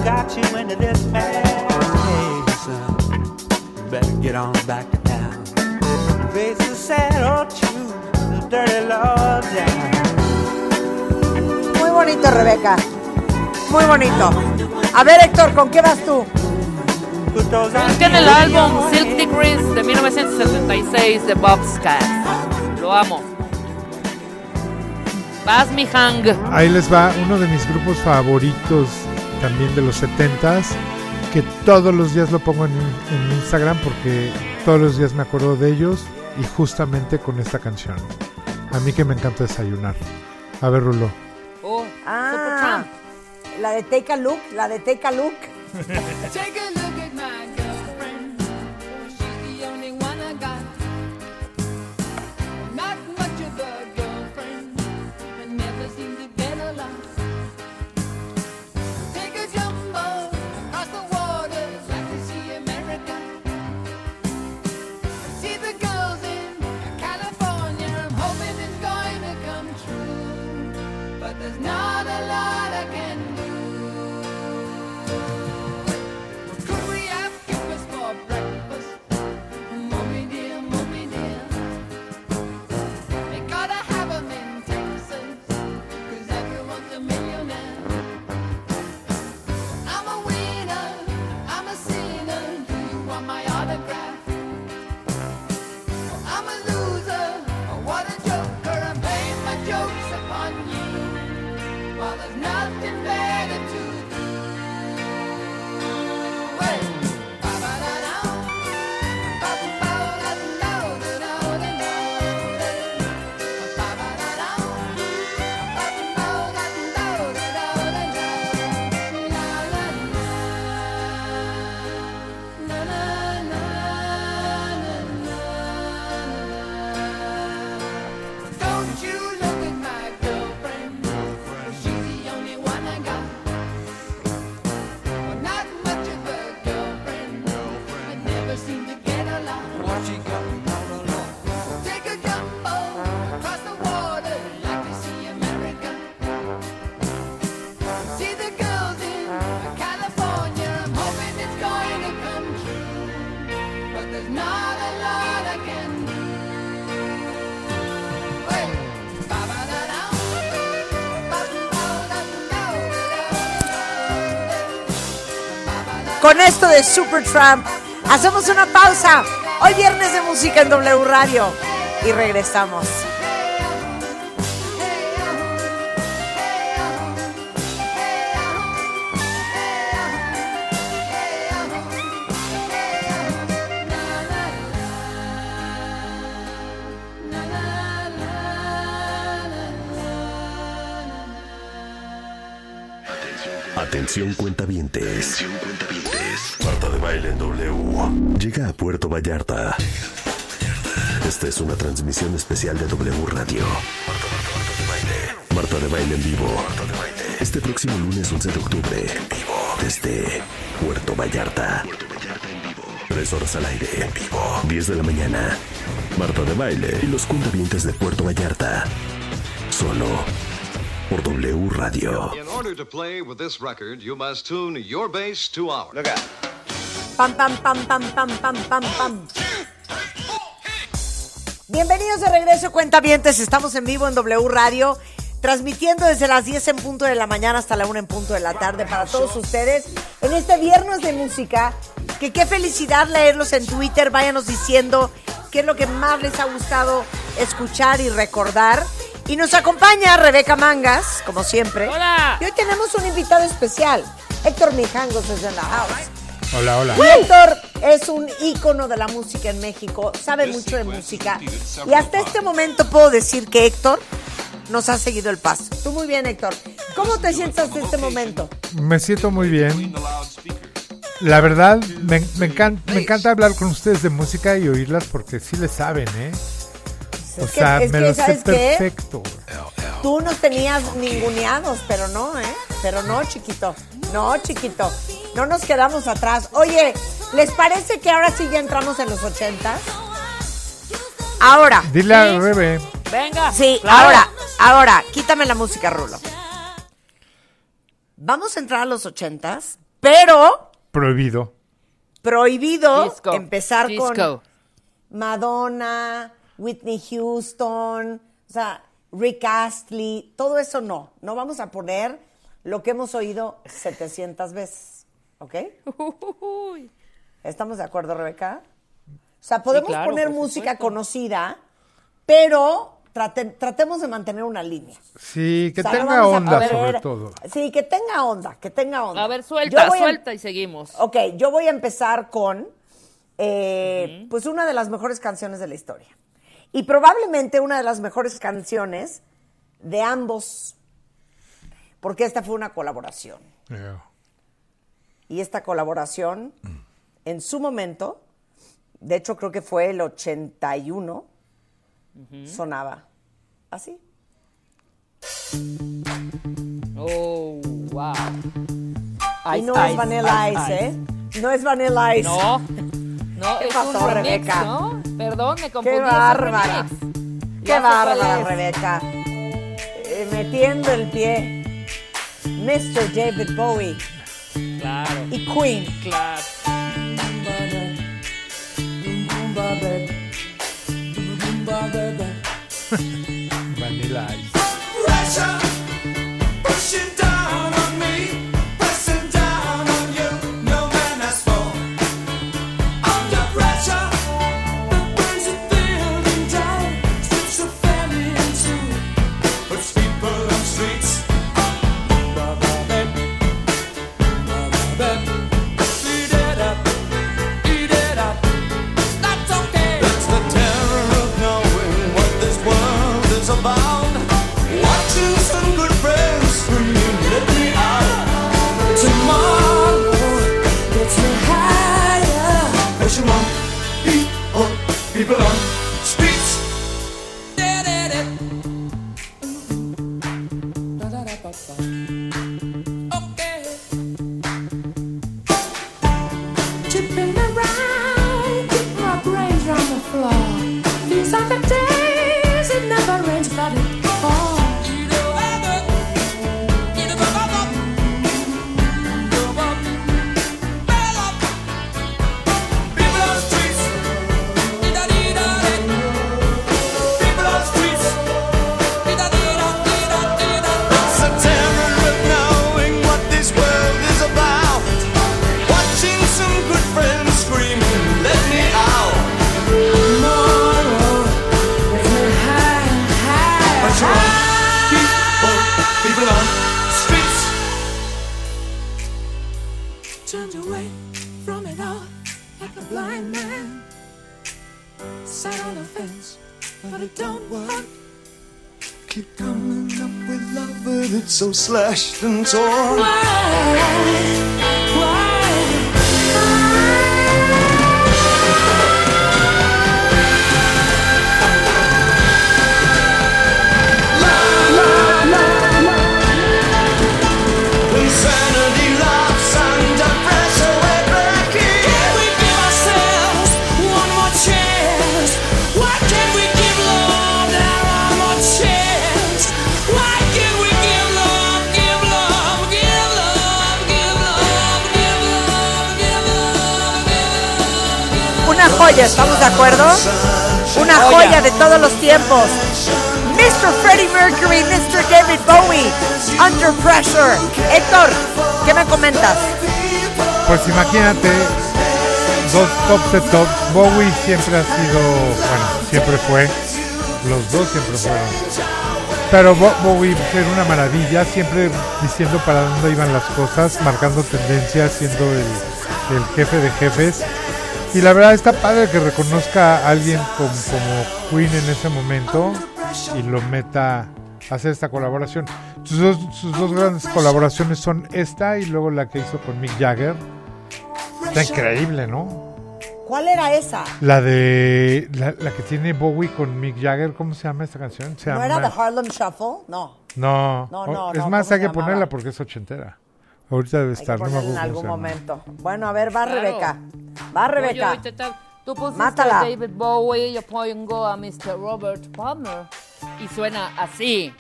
Got you into this mess. Hey, son, you better get on back to town. Face the sad old truth, the dirty law down. Muy bonito, Rebeca. Muy bonito. A ver, Héctor, ¿con qué vas tú? Busquen el álbum Silk Degrees de 1976 de Bob Scott. Lo amo. Vas, mi hang. Ahí les va uno de mis grupos favoritos también de los 70s, que todos los días lo pongo en, en Instagram porque todos los días me acuerdo de ellos y justamente con esta canción. A mí que me encanta desayunar. A ver, Rulo. Ah, la de Take a Look, la de Take a Look. Take a look Con esto de Supertramp, hacemos una pausa. Hoy viernes de música en W Radio. Y regresamos. Atención cuentavientes. Marta Puerto Vallarta. Esta es una transmisión especial de W Radio. Marta de baile en vivo. Este próximo lunes 11 de octubre. En vivo. Desde Puerto Vallarta. Tres horas al aire. En vivo. 10 de la mañana. Marta de baile y los cuentavientes de Puerto Vallarta. Solo por W Radio. In order to play with this record, you must tune your bass to ours. Look out. Pam, pam, pam, pam, pam, pam, pam, pam. Bienvenidos de regreso, cuentavientes. Estamos en vivo en W Radio, transmitiendo desde las 10 en punto de la mañana hasta la 1 en punto de la tarde para todos ustedes en este viernes de música. Que qué felicidad leerlos en Twitter. Váyanos diciendo qué es lo que más les ha gustado escuchar y recordar. Y nos acompaña Rebeca Mangas, como siempre. Hola. Y hoy tenemos un invitado especial. Héctor Mijangos desde la house. Hola, hola. Héctor es un ícono de la música en México, sabe mucho de música. Y hasta este momento puedo decir que Héctor nos ha seguido el paso. Tú muy bien, Héctor. ¿Cómo te sientes hasta este momento? Me siento muy bien. La verdad, me, me encan- me encanta hablar con ustedes de música y oírlas porque sí le saben, ¿eh? O Es que- sea, es me que, lo sé ¿sabes qué? perfecto. Tú nos tenías ninguneados, pero no, ¿eh? Pero no, chiquito. No, chiquito. No nos quedamos atrás. Oye, ¿les parece que ahora sí ya entramos en los 80? Ahora. Dile a Rebe. Venga. Sí, claro. ahora, ahora, quítame la música, Rulo. Vamos a entrar a los 80s, pero Prohibido. prohibido Disco. empezar Disco. con Madonna, Whitney Houston, o sea, Rick Astley, todo eso no. No vamos a poner lo que hemos oído 700 veces, ¿ok? Uy. ¿Estamos de acuerdo, Rebeca? O sea, podemos claro, poner música supuesto. conocida, pero trate- tratemos de mantener una línea. Sí, que O sea, no tenga a onda sobre todo. Sí, que tenga onda, que tenga onda. A ver, suelta, Yo voy a- suelta y seguimos. Ok, yo voy a empezar con, eh, pues, una de las mejores canciones de la historia. Y probablemente una de las mejores canciones de ambos, porque esta fue una colaboración. Yeah. Y esta colaboración, en su momento, de hecho creo que fue el 81, sonaba así. Oh, wow. y no es Vanilla Ice, ¿eh? No es Vanilla Ice. No. *laughs* No, ¿Qué es pasó, un remix, Rebeca? ¿no? Perdón, me confundí. Qué bárbara. Qué bárbara. Rebeca. Eh, metiendo el pie. Mr. David Bowie Claro. y Queen. Claro. *laughs* Vanilla Ice. People, people on streets. Okay. that's so slashed and torn. Why? ¿Estamos de acuerdo? Una joya de todos los tiempos. Mr. Freddie Mercury, Mr. David Bowie, Under Pressure. Héctor, ¿qué me comentas? Pues imagínate, dos tops de tops. Bowie siempre ha sido, bueno, siempre fue. Los dos siempre fueron. Pero Bo- Bowie era una maravilla, siempre diciendo para dónde iban las cosas, marcando tendencias, siendo el, el jefe de jefes. Y la verdad está padre que reconozca a alguien como, como Queen en ese momento y lo meta hacer esta colaboración. Sus dos, sus dos grandes colaboraciones son esta y luego la que hizo con Mick Jagger. Está increíble, ¿no? ¿Cuál era esa? La de la, la que tiene Bowie con Mick Jagger, ¿cómo se llama esta canción? Se ¿No llama era The Harlem Shuffle? No. No, No, no, es no, más, ¿cómo hay que ponerla porque es ochentera. Ahorita debe estar, no me en algún momento. Bueno, a ver, va Claro. Rebeca. Va Rebeca. Tú pusiste Mátala. a David Bowie, yo pongo a Mr. Robert Palmer. Y suena así.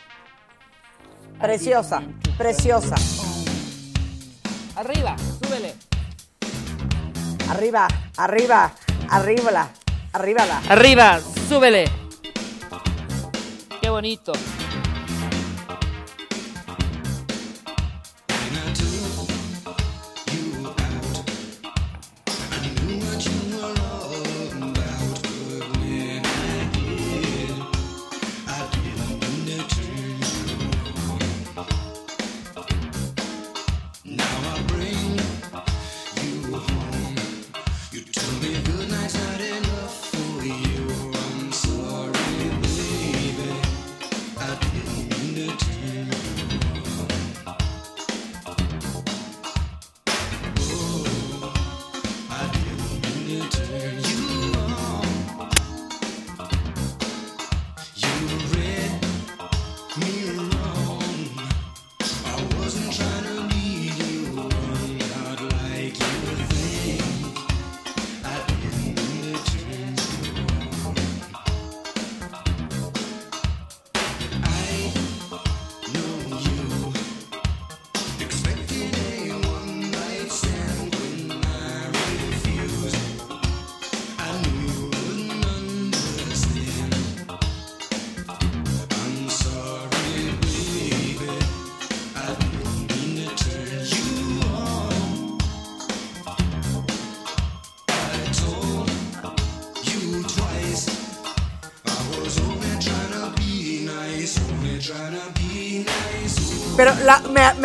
Preciosa, preciosa. Arriba, súbele. Arriba, arriba, arriba, arriba. Arriba, súbele. Qué bonito.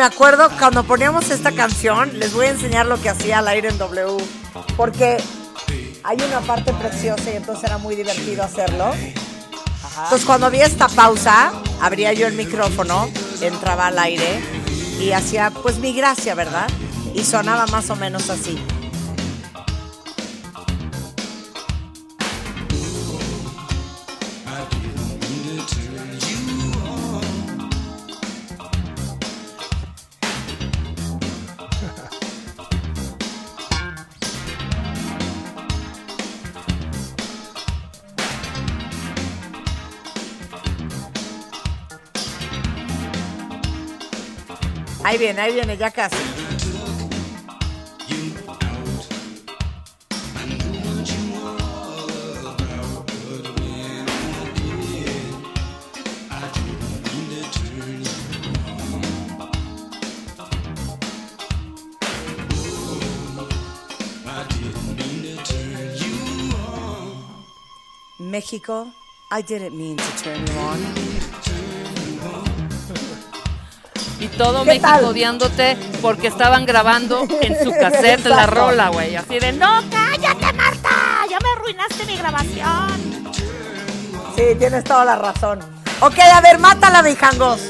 Me, acuerdo cuando poníamos esta canción, les voy a enseñar lo que hacía al aire en W, porque hay una parte preciosa y entonces era muy divertido hacerlo. Entonces cuando había esta pausa, abría yo el micrófono, entraba al aire y hacía pues mi gracia, ¿verdad? Y sonaba más o menos así. Viene, ahí viene, ya casi. México, I didn't mean to turn you on. Y todo ¿Qué México tal? odiándote porque estaban grabando en su *laughs* cassette la rola, güey. Así de, no, cállate, Marta, ya me arruinaste mi grabación. Sí, tienes toda la razón. Ok, a ver, mátala, mijangos.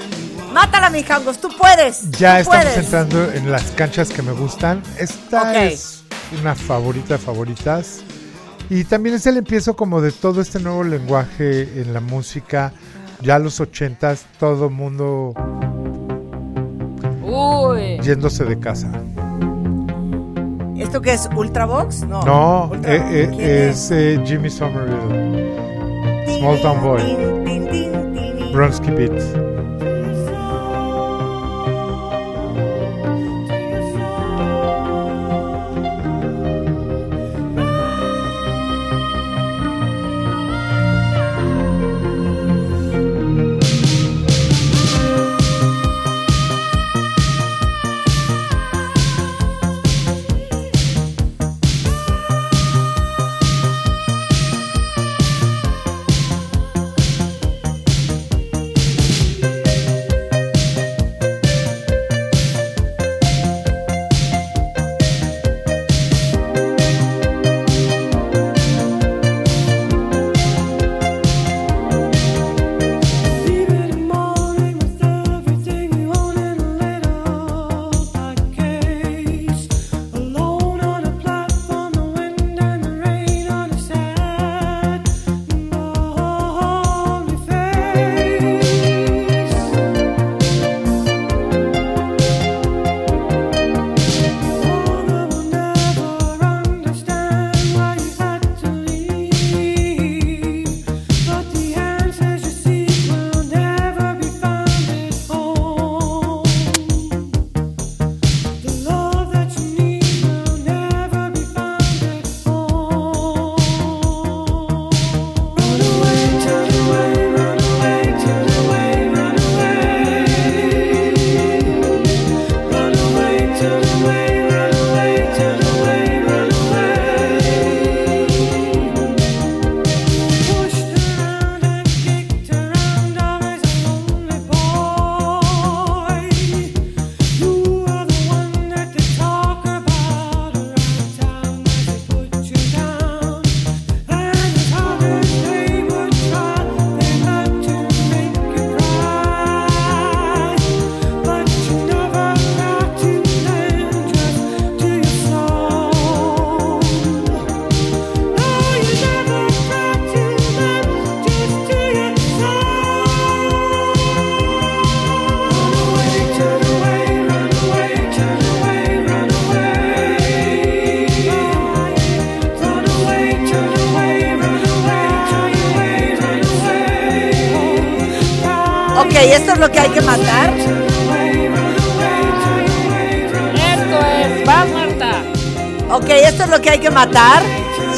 Mátala, mijangos, tú puedes. Ya tú estamos puedes. entrando en las canchas que me gustan. Esta es una favorita de favoritas. Y también es el empiezo como de todo este nuevo lenguaje en la música. Ya a los ochentas, todo mundo Uy. yéndose de casa. ¿Esto qué es? ¿Ultravox? No. No, Ultra- eh, eh, ¿Quién es eh, Jimmy Somerville. Small Town Boy. Tin, tin,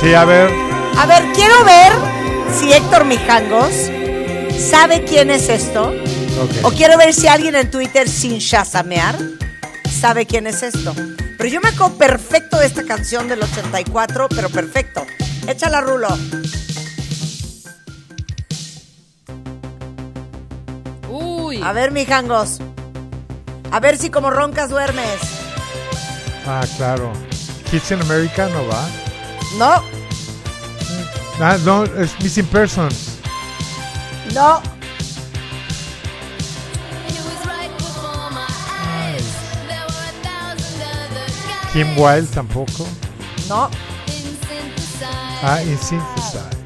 Sí, a ver. A ver, quiero ver si Héctor Mijangos sabe quién es esto. O quiero ver si alguien en Twitter sin shazamear sabe quién es esto. Pero yo me acuerdo perfecto de esta canción del 84, pero perfecto. Échala, Rulo. Uy. A ver, Mijangos. A ver si como roncas duermes. Ah, claro. Kids in America no va. No, Ah, no, es Missing Persons. no. Kim Wilde tampoco. No. Ah, in Synthesize.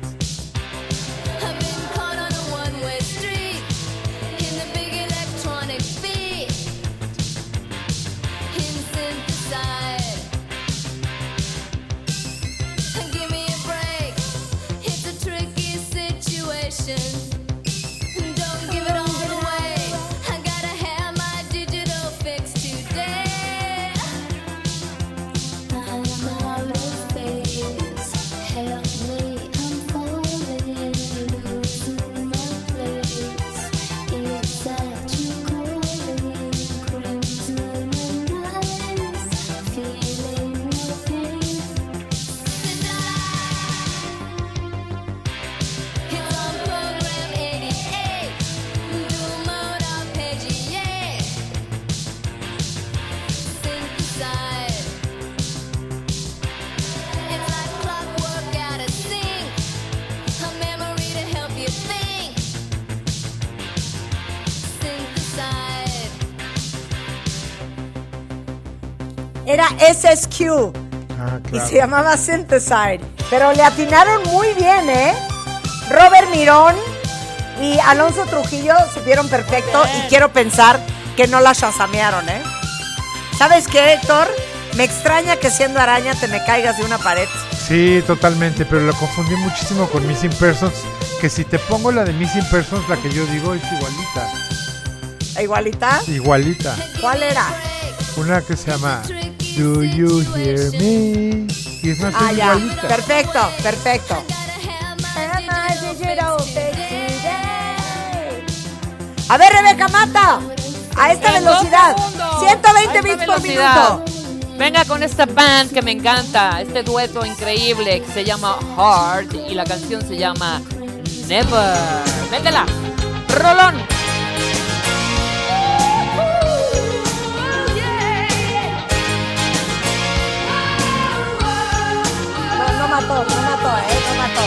Ah, Y se llamaba Synthesize. Pero le atinaron muy bien, ¿eh? Robert Mirón y Alonso Trujillo supieron perfecto y quiero pensar que no la chasamearon, ¿eh? ¿Sabes qué, Héctor? Me extraña que siendo araña te me caigas de una pared. Sí, totalmente, pero lo confundí muchísimo con Missing Persons. Que si te pongo la de Missing Persons, la que yo digo es igualita. ¿Igualita? Igualita. ¿Cuál era? Una que se llama Do You Hear Me? Y es más, Ah, es ya. igualita. Perfecto, perfecto. A ver, Rebeca, mata. A esta En velocidad. segundos. 120 A bits por minuto. Venga con esta band que me encanta, este dueto increíble que se llama Hard y la canción se llama Never. Métela. Rolón. Mató, no mató, eh, no mató.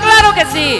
Claro que sí.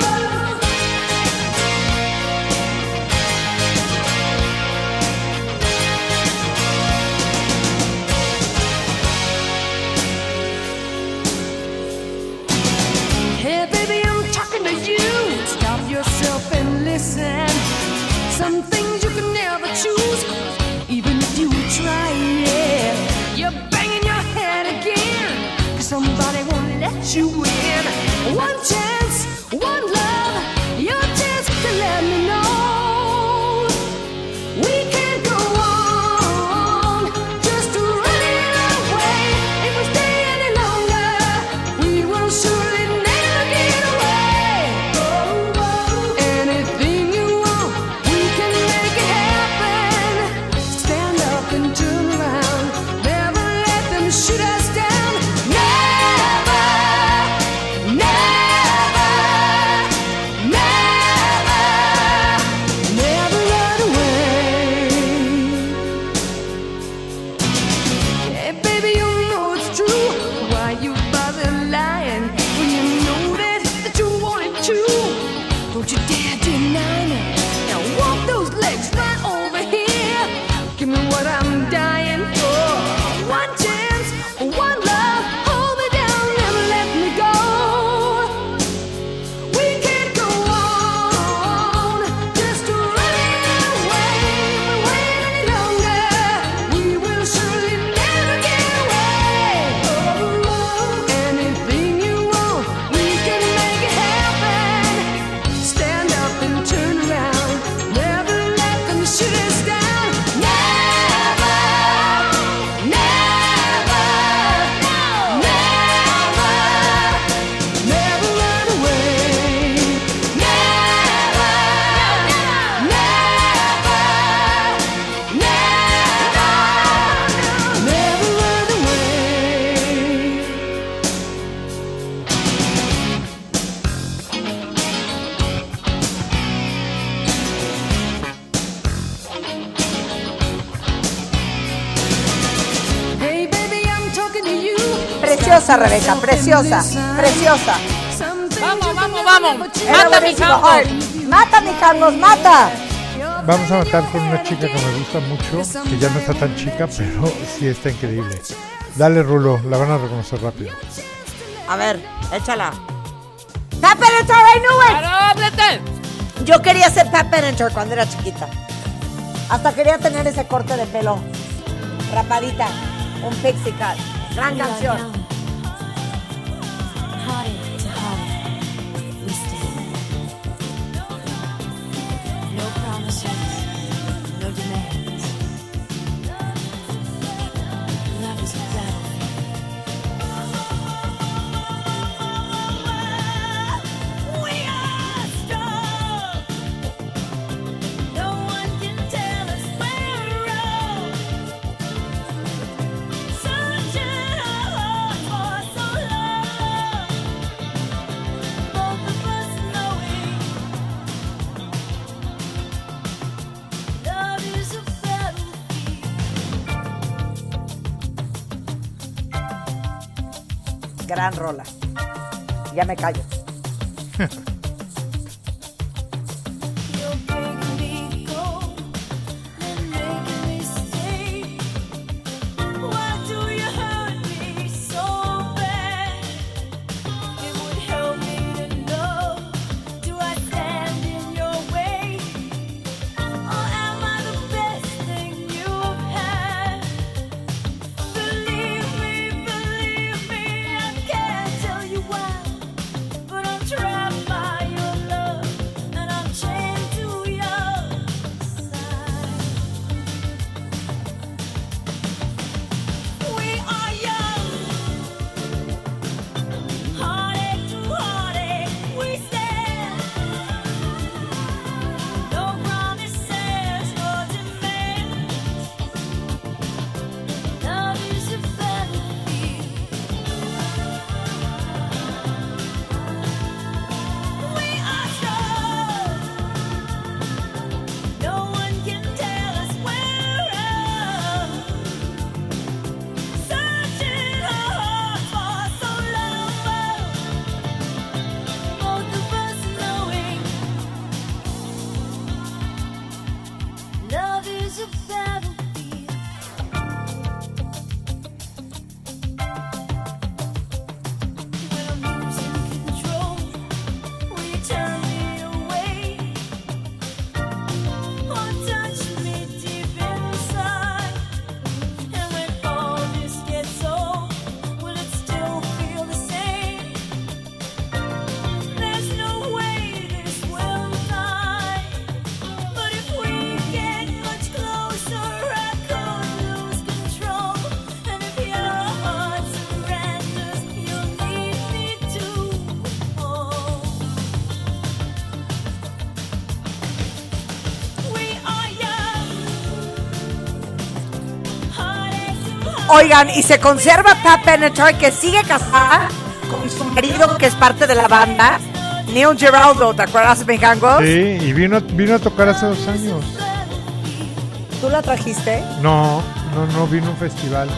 Preciosa, Rebeca, preciosa, preciosa. Vamos, vamos, vamos. Era Mata mi. Ay, Mata, mi Carlos, mata. Vamos a matar con una chica que me gusta mucho, que ya no está tan chica, pero sí está increíble. Dale, Rulo, la van a reconocer rápido. A ver, échala. Pat Benatar, I knew it. ¡Ábrete! Yo quería ser Pat Benatar cuando era chiquita. Hasta quería tener ese corte de pelo. Rapadita. Un pixie cut. Gran canción. Rola. Ya me callo. Oigan, y se conserva Pat Benatar que sigue casada con su marido que es parte de la banda, Neil Geraldo, ¿te acuerdas, Mejangos? Sí, y vino, vino a tocar hace dos años. ¿Tú la trajiste? No, no, no, vino a un festival.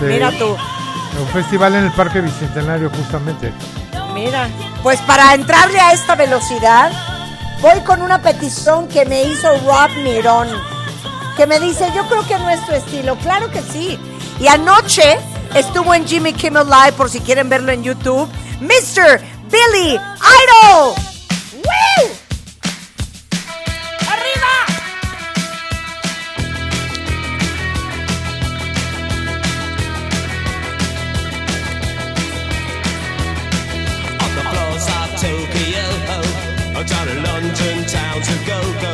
Sí, Mira tú. Un festival en el Parque Bicentenario, justamente. Mira. Pues para entrarle a esta velocidad, voy con una petición que me hizo Rob Mirón, que me dice, yo creo que nuestro estilo, claro que sí. Y anoche estuvo en Jimmy Kimmel Live, por si quieren verlo en YouTube, Mr. Billy Idol. ¡Woo! ¡Arriba! on.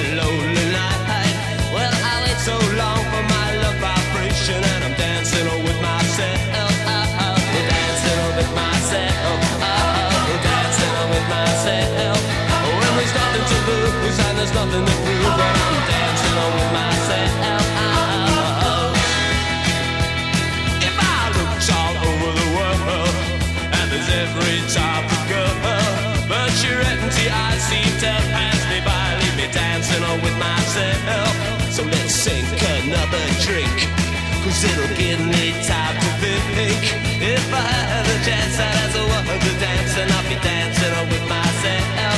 So let's sink another drink, cause it'll give me time to think. If I had a chance, I'd as a woman to dance, and I'll be dancing with myself.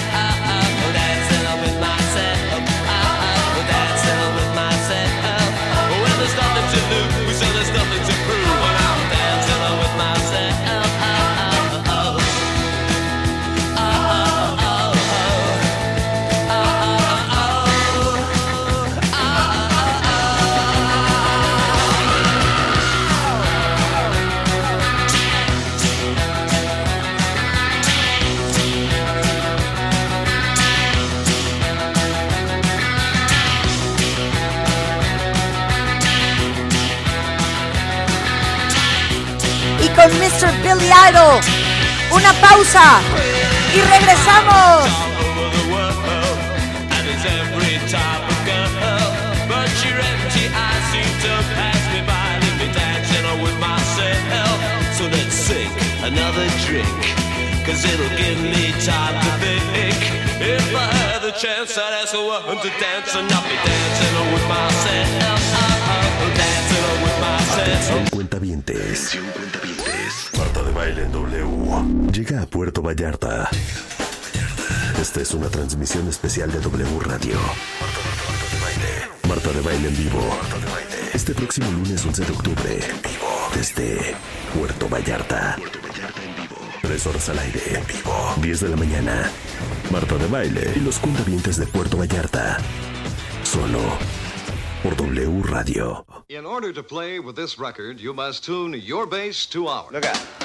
With myself. So let's sink another drink, cause it'll give me time to think. If I had the chance, I'd ask a woman to dance, and I'll be dancing with myself. Uh-huh. Dancing with myself. Baile en W. Llega a Puerto Vallarta. Esta es una transmisión especial de W Radio. Marta de baile en vivo. Este próximo lunes 11 de octubre. En vivo. Desde Puerto Vallarta. Tres horas al aire. En vivo. 10 de la mañana. Marta de baile y los cuentavientes de Puerto Vallarta. Solo por W Radio. In order to play with this record, you must tune your bass to ours. Look out.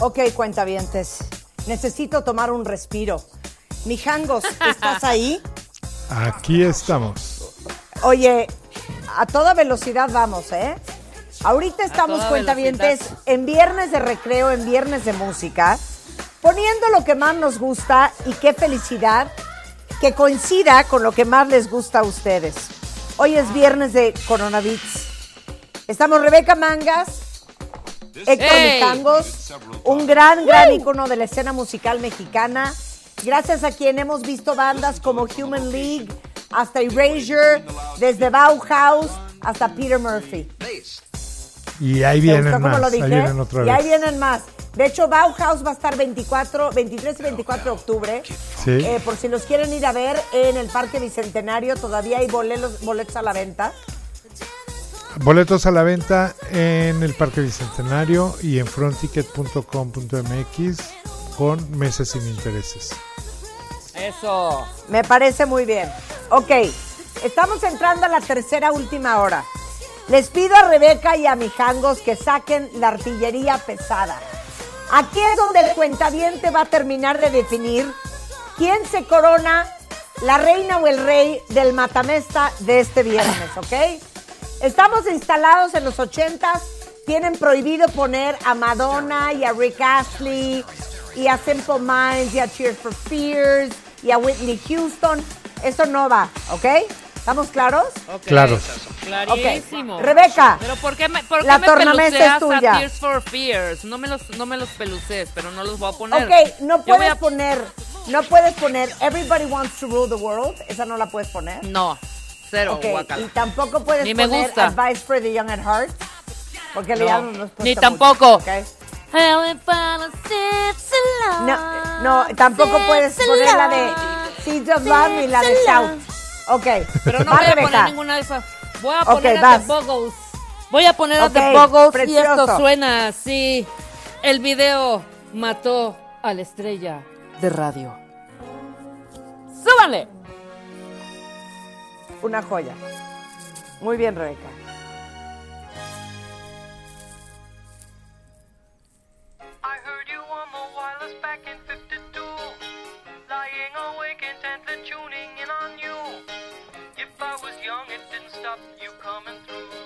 Ok, cuentavientes. Necesito tomar un respiro. Mijangos, ¿estás ahí? *laughs* Aquí estamos. Oye, a toda velocidad vamos, ¿eh? Ahorita estamos, cuentavientes, velocidad. en viernes de recreo, en viernes de música, poniendo lo que más nos gusta y qué felicidad que coincida con lo que más les gusta a ustedes. Hoy es viernes de Coronavirus. Estamos Rebeca Mangas, Héctor ¡Ey! Mijangos, un gran, gran ícono de la escena musical mexicana. Gracias a quien hemos visto bandas como Human League, hasta Erasure, desde Bauhaus hasta Peter Murphy. Y ahí ¿Te vienen más. lo Ahí vienen otra y vez. ahí vienen más. De hecho, Bauhaus va a estar 24, 23 y 24 de octubre. Sí. Eh, por si los quieren ir a ver en el Parque Bicentenario, todavía hay boletos, boletos a la venta. Boletos a la venta en el Parque Bicentenario y en frontticket.com.mx con meses sin intereses. Eso. Me parece muy bien. Ok, estamos entrando a la tercera última hora. Les pido a Rebeca y a Mijangos que saquen la artillería pesada. Aquí es donde el cuentaviente va a terminar de definir quién se corona la reina o el rey del matamesta de este viernes, ¿ok? Estamos instalados en los ochentas, tienen prohibido poner a Madonna y a Rick Astley y a Simple Minds y a Cheers for Fears y a Whitney Houston. Eso no va, ¿ok? ¿Estamos claros? Ok. Claros. Clarísimo. Ok. Rebeca, Pero ¿por qué me, por qué la me tornamesa es tuya. a Tears for Fears? No me los, no me los peluces, pero no los voy a poner. Ok, no puedes a- poner, no puedes poner Everybody Wants to Rule the World. Esa no la puedes poner. No, cero, Ok, guácala. y tampoco puedes Ni me poner gusta. Advice for the Young at Heart. Porque le No, llaman respuesta ni mucho, tampoco. ¿ok? No, no, tampoco puedes poner la de Seeds of Love ni la de Shout. Ok, Pero no va voy a Rebeca. poner ninguna de esas. Voy a poner a vas. The Buggles. Voy a poner a Ok, The y precioso. esto suena así. El video mató a la estrella de radio. ¡Súbanle! Una joya. Muy bien, Rebeca. I heard you on the wireless back in 52. Lying awake intently tuning in on you. If I was young, it didn't stop you coming through.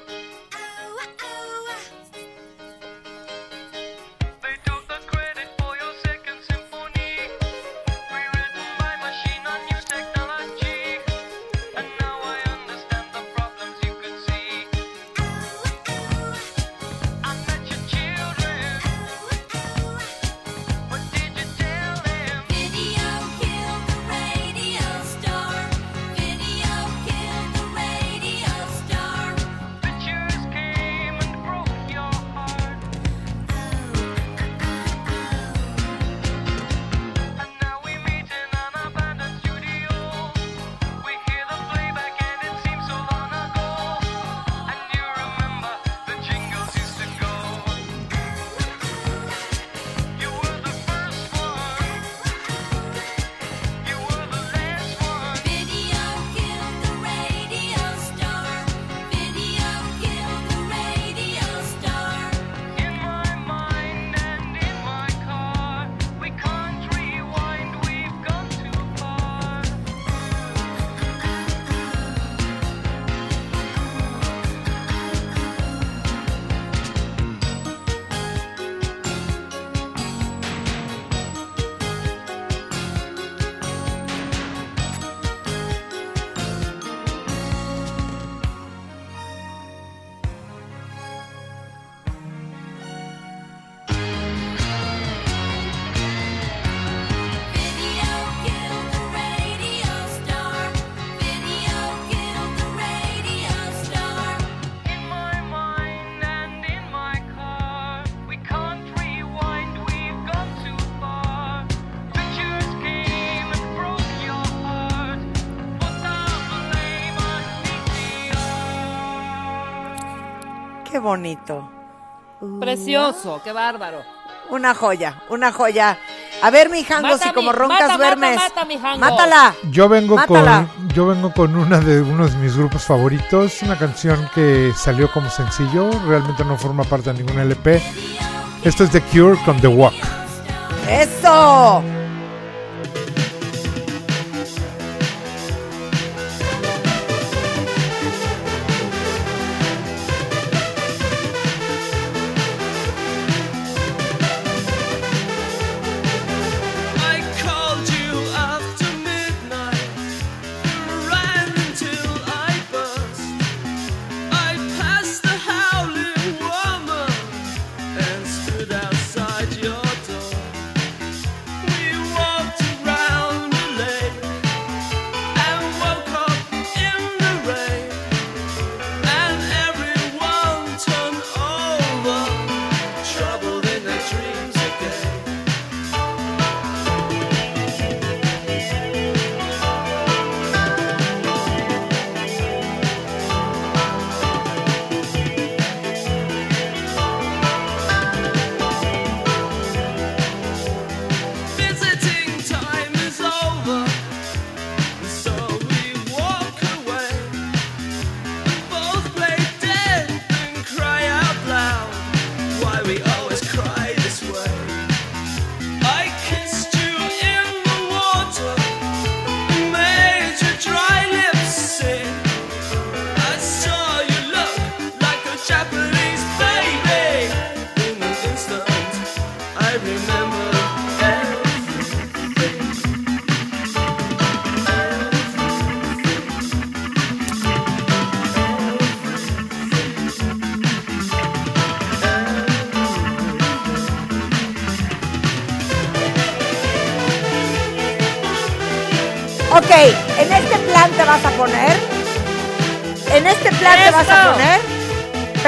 Bonito. Precioso, qué bárbaro. Una joya, una joya. A ver, mi jango, Mata si mi- como roncas mata, mata, duermes. mata, mi jango. Mátala. Yo vengo Mátala. con yo vengo con una de uno de mis grupos favoritos, una canción que salió como sencillo, realmente no forma parte de ningún LP. Esto es The Cure con The Walk. Eso.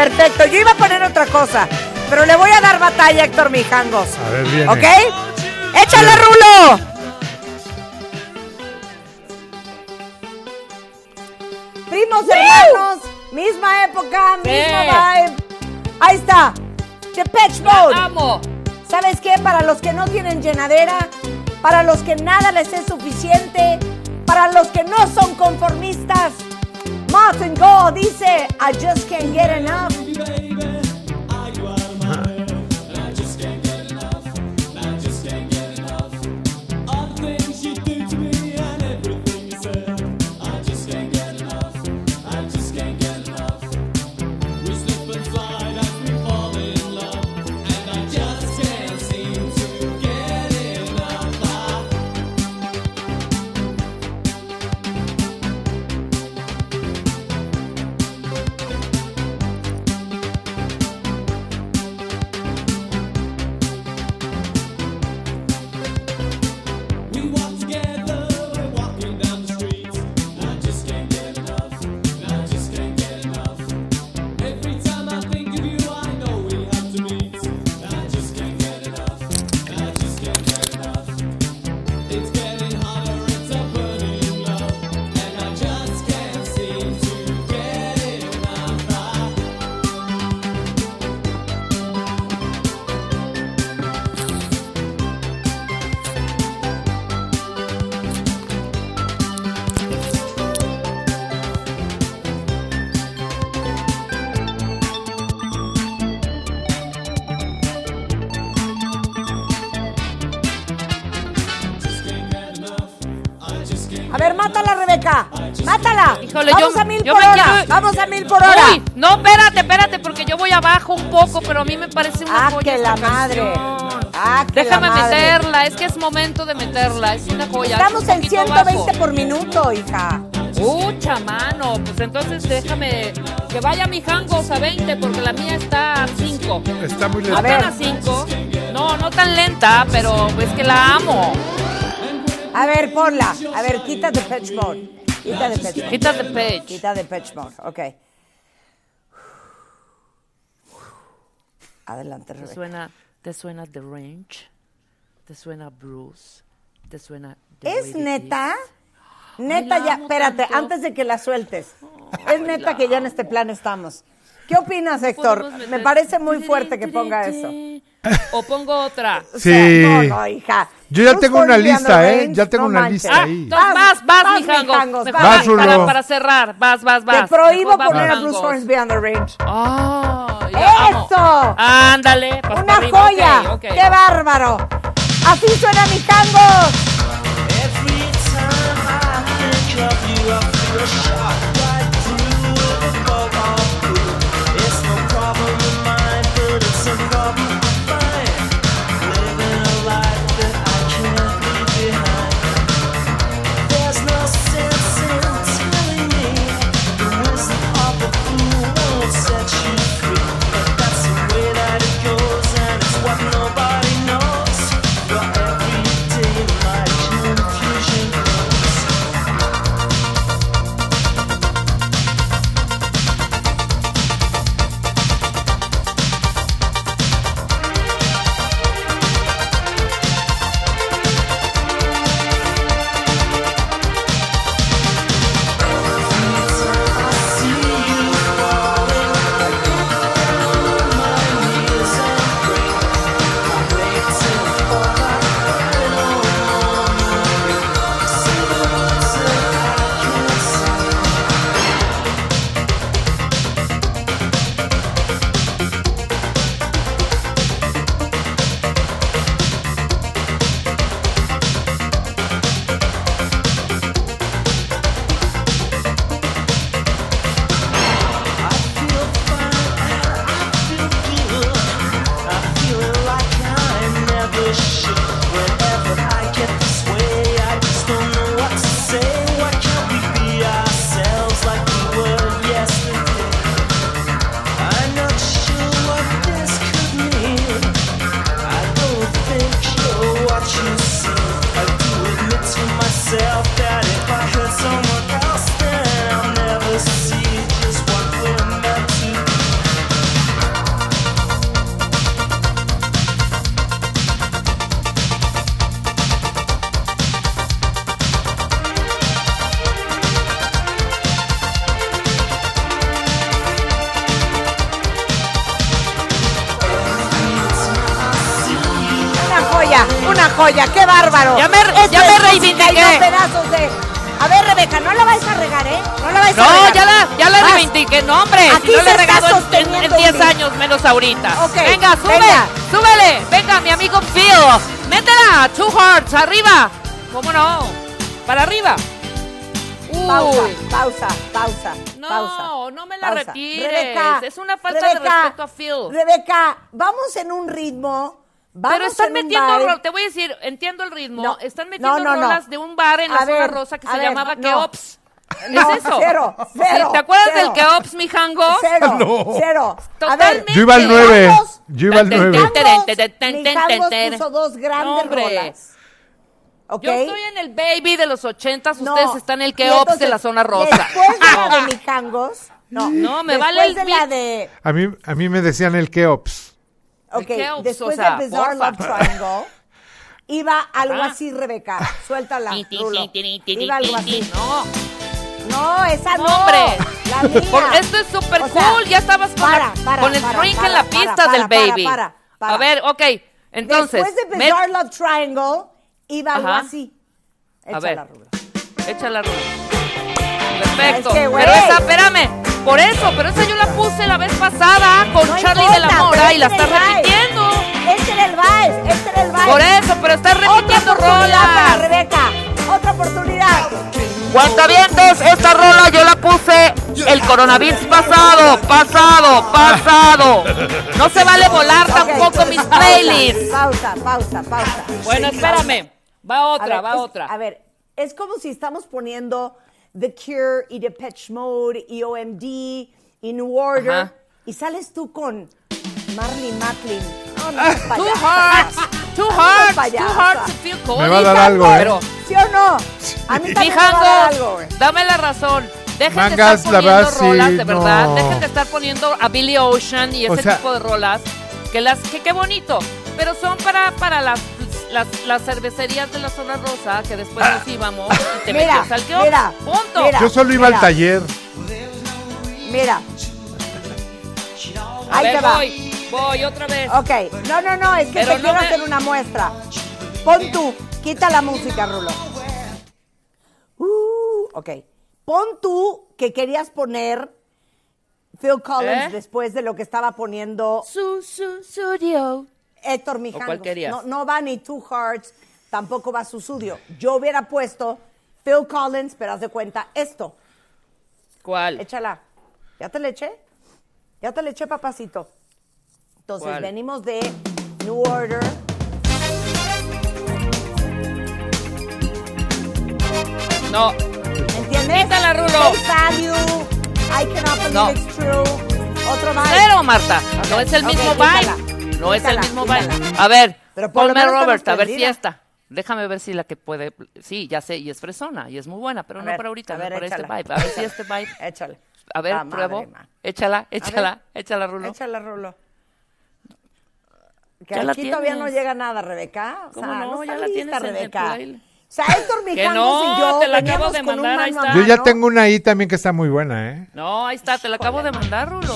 Perfecto, yo iba a poner otra cosa, pero le voy a dar batalla a Héctor Mijangos. A ver, viene. ¿Ok? ¡Échale, Rulo! Primos hermanos, misma época, mismo vibe. Ahí está. The Patch Mode. amo. ¿Sabes qué? Para los que no tienen llenadera, para los que nada les es suficiente, para los que no son conformistas, Martin Go dice, I just can't get enough. Híjole, Vamos yo- a mil yo por me hora. quiero- Vamos a mil por hora. Uy, no, espérate, espérate, porque yo voy abajo un poco, pero a mí me parece una Ah, joya que esta la madre. canción. Ah, que Déjame la madre. meterla, es que es momento de meterla, es una joya. Estamos un en poquito 120 bajo. por minuto, hija. Ucha, mano, pues entonces déjame que vaya mi jangos a 20, porque la mía está a 5. Está muy ¿No lenta. tan a 5? No, no tan lenta, pero es que la amo. A ver, ponla. A ver, quita de Patch Mode. Quita de Mode. Quita de Patch. Quita de Mode, ok. Adelante, ¿Te Rebeca. suena, ¿Te suena The Range? ¿Te suena Bruce? ¿Te suena The ¿Es neta? Neta Ay, ya, espérate, tanto. antes de que la sueltes. Es neta que ya en este plan estamos. ¿Qué opinas, Héctor? Me parece muy fuerte que ponga eso. O pongo otra. *laughs* O sea, Sí. no, no, hija. Yo ya tengo una lista, ¿eh? Ya tengo no una manches. lista Ah, ahí. vas, vas, vas, mijangos, Mejor vas. vas, para, para cerrar. Vas, vas, vas. Te prohíbo Mejor vas, poner a. Bruce Hornsby and the Range. Ah. ¡Eso! Ándale, pas ¡Una joya! ok, ok. ¡Qué bárbaro! Así suena mi tango. Años, menos ahorita. Ok, venga, sube, venga. súbele. Venga, mi amigo Phil. Métela, two hearts, arriba. ¿Cómo no? Para arriba. Pausa, Uy. pausa, pausa, No, pausa. no me la pausa. retires. Rebeca, es una falta de respeto a Phil. Rebeca, vamos en un ritmo. Vamos Pero están metiendo, ro- te voy a decir, entiendo el ritmo. No, están metiendo no, no, no. rolas de un bar en la A zona ver, rosa que se ver, llamaba no. Keops. No, ¿Es eso? cero, cero, ¿Te acuerdas cero. del Keops, mi jango? Cero, *laughs* No. cero. Totalmente. Yo iba al 9. Mijangos, Yo iba al 9. Mijangos puso dos grandes Hombre. rolas. ¿Ok? Yo estoy en el baby de los ochentas, No. ustedes están en el Y Keops de la zona rosa. Después de la de *laughs* Mijangos, no. No, me después vale el de la de, A mí, a mí me decían el Keops. ok, Keops, después o sea, de Bizarre porfa. Love Triangle, iba algo Ajá. así, Rebeca. Suéltala, Rulo. Iba algo así. No, No, esa no. hombre. La *laughs* mía. Esto es súper O sea, cool. Ya estabas con, para, la- para, con el para, drink en la pista del baby. para, para. A ver, ok. Entonces, Después de Bizarre Love Triangle, iba algo así. A Échala, ver. Rulo. echa la rueda. Perfecto. Es que, güey. pero esa, espérame. Por eso, pero esa yo la puse la vez pasada con No Charlie de la Mora y la este estás el vibe. repitiendo. Este era el vibe, este era el vibe. Por eso, pero estás repitiendo Otra oportunidad para rolas. Rebeca. Otra oportunidad. Cuentavientes, esta rola yo la puse el coronavirus pasado, pasado, pasado. No se vale volar tampoco mis pausa, playlists. Pausa, pausa, pausa. Bueno, espérame. Va otra, ver, va es- otra. A ver, es como si estamos poniendo The Cure y Depeche Mode y OMD y New Order Ajá. y sales tú con Marley Matlin. No, no, Ah, Two payasa. hearts, hearts, two payasa. hearts to feel cold. Me va a dar algo, ¿eh? Pero, ¿Sí o no? A mí también me va a dar algo, güey. dame la razón. Dejen Mangas, de estar poniendo verdad, sí, rolas, de verdad. no. Dejen de estar poniendo a Billy Ocean y O ese sea- tipo de rolas. Que las, que qué bonito. Pero son para, para las, las, las cervecerías de la zona rosa que después nos íbamos y te Mira, metías al Keops. mira, Punto. mira. Yo solo iba mira. al taller. Mira. Ahí te va. voy, voy otra vez. Ok, no, no, no, es que Pero te no quiero me- hacer una muestra. Pon tú, quita la música, Rulo. Uh, ok. Pon tú que querías poner Phil Collins ¿Eh? después de lo que estaba poniendo Su, su, studio. Héctor Mijangos. cuál querías? No, no va ni Two Hearts, tampoco va su sucio. Yo hubiera puesto Phil Collins, pero haz de cuenta esto. ¿Cuál? Échala. ¿Ya te le eché? Ya te le eché, papacito. Entonces, ¿Cuál? venimos de New Order. No. ¿Entiendes? Quítala, Rulo. Value. I cannot believe No. it's true. Otro vibe. Cero, Marta. no Ok, es el mismo quítala. vibe. No es el Quítala, mismo quítala. vibe. A ver, Pero ponme menos Robert, a ver si esta. Déjame ver si la que puede. Sí, ya sé, y es fresona, y es muy buena, pero A no ver, para ahorita, a no ver, para este échala. vibe. A ver si este *laughs* vibe. Échale. A ver, Ah, pruebo. madre, ma. Échala, ver. échala, échala, Rulo. Échala, Rulo. Que Ya la aquí todavía no tienes. llega nada, Rebeca. O ¿Cómo sea, no? no, Ya la lista, tienes en el Rebeca. O sea, Héctor Mijangos no, y yo te la acabo de con un mandar, ahí está. Yo ya tengo una ahí también que está muy buena, ¿eh? No, ahí está, te la acabo de mandar, Rulo.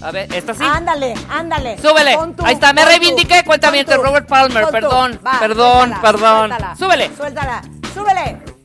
A ver, esta sí. Ándale, ándale. Súbele. Tú, Ahí está, me reivindiqué, tú, Robert Palmer, perdón, Va, perdón, suéltala, perdón. suéltala, Súbele. Suéltala, súbele.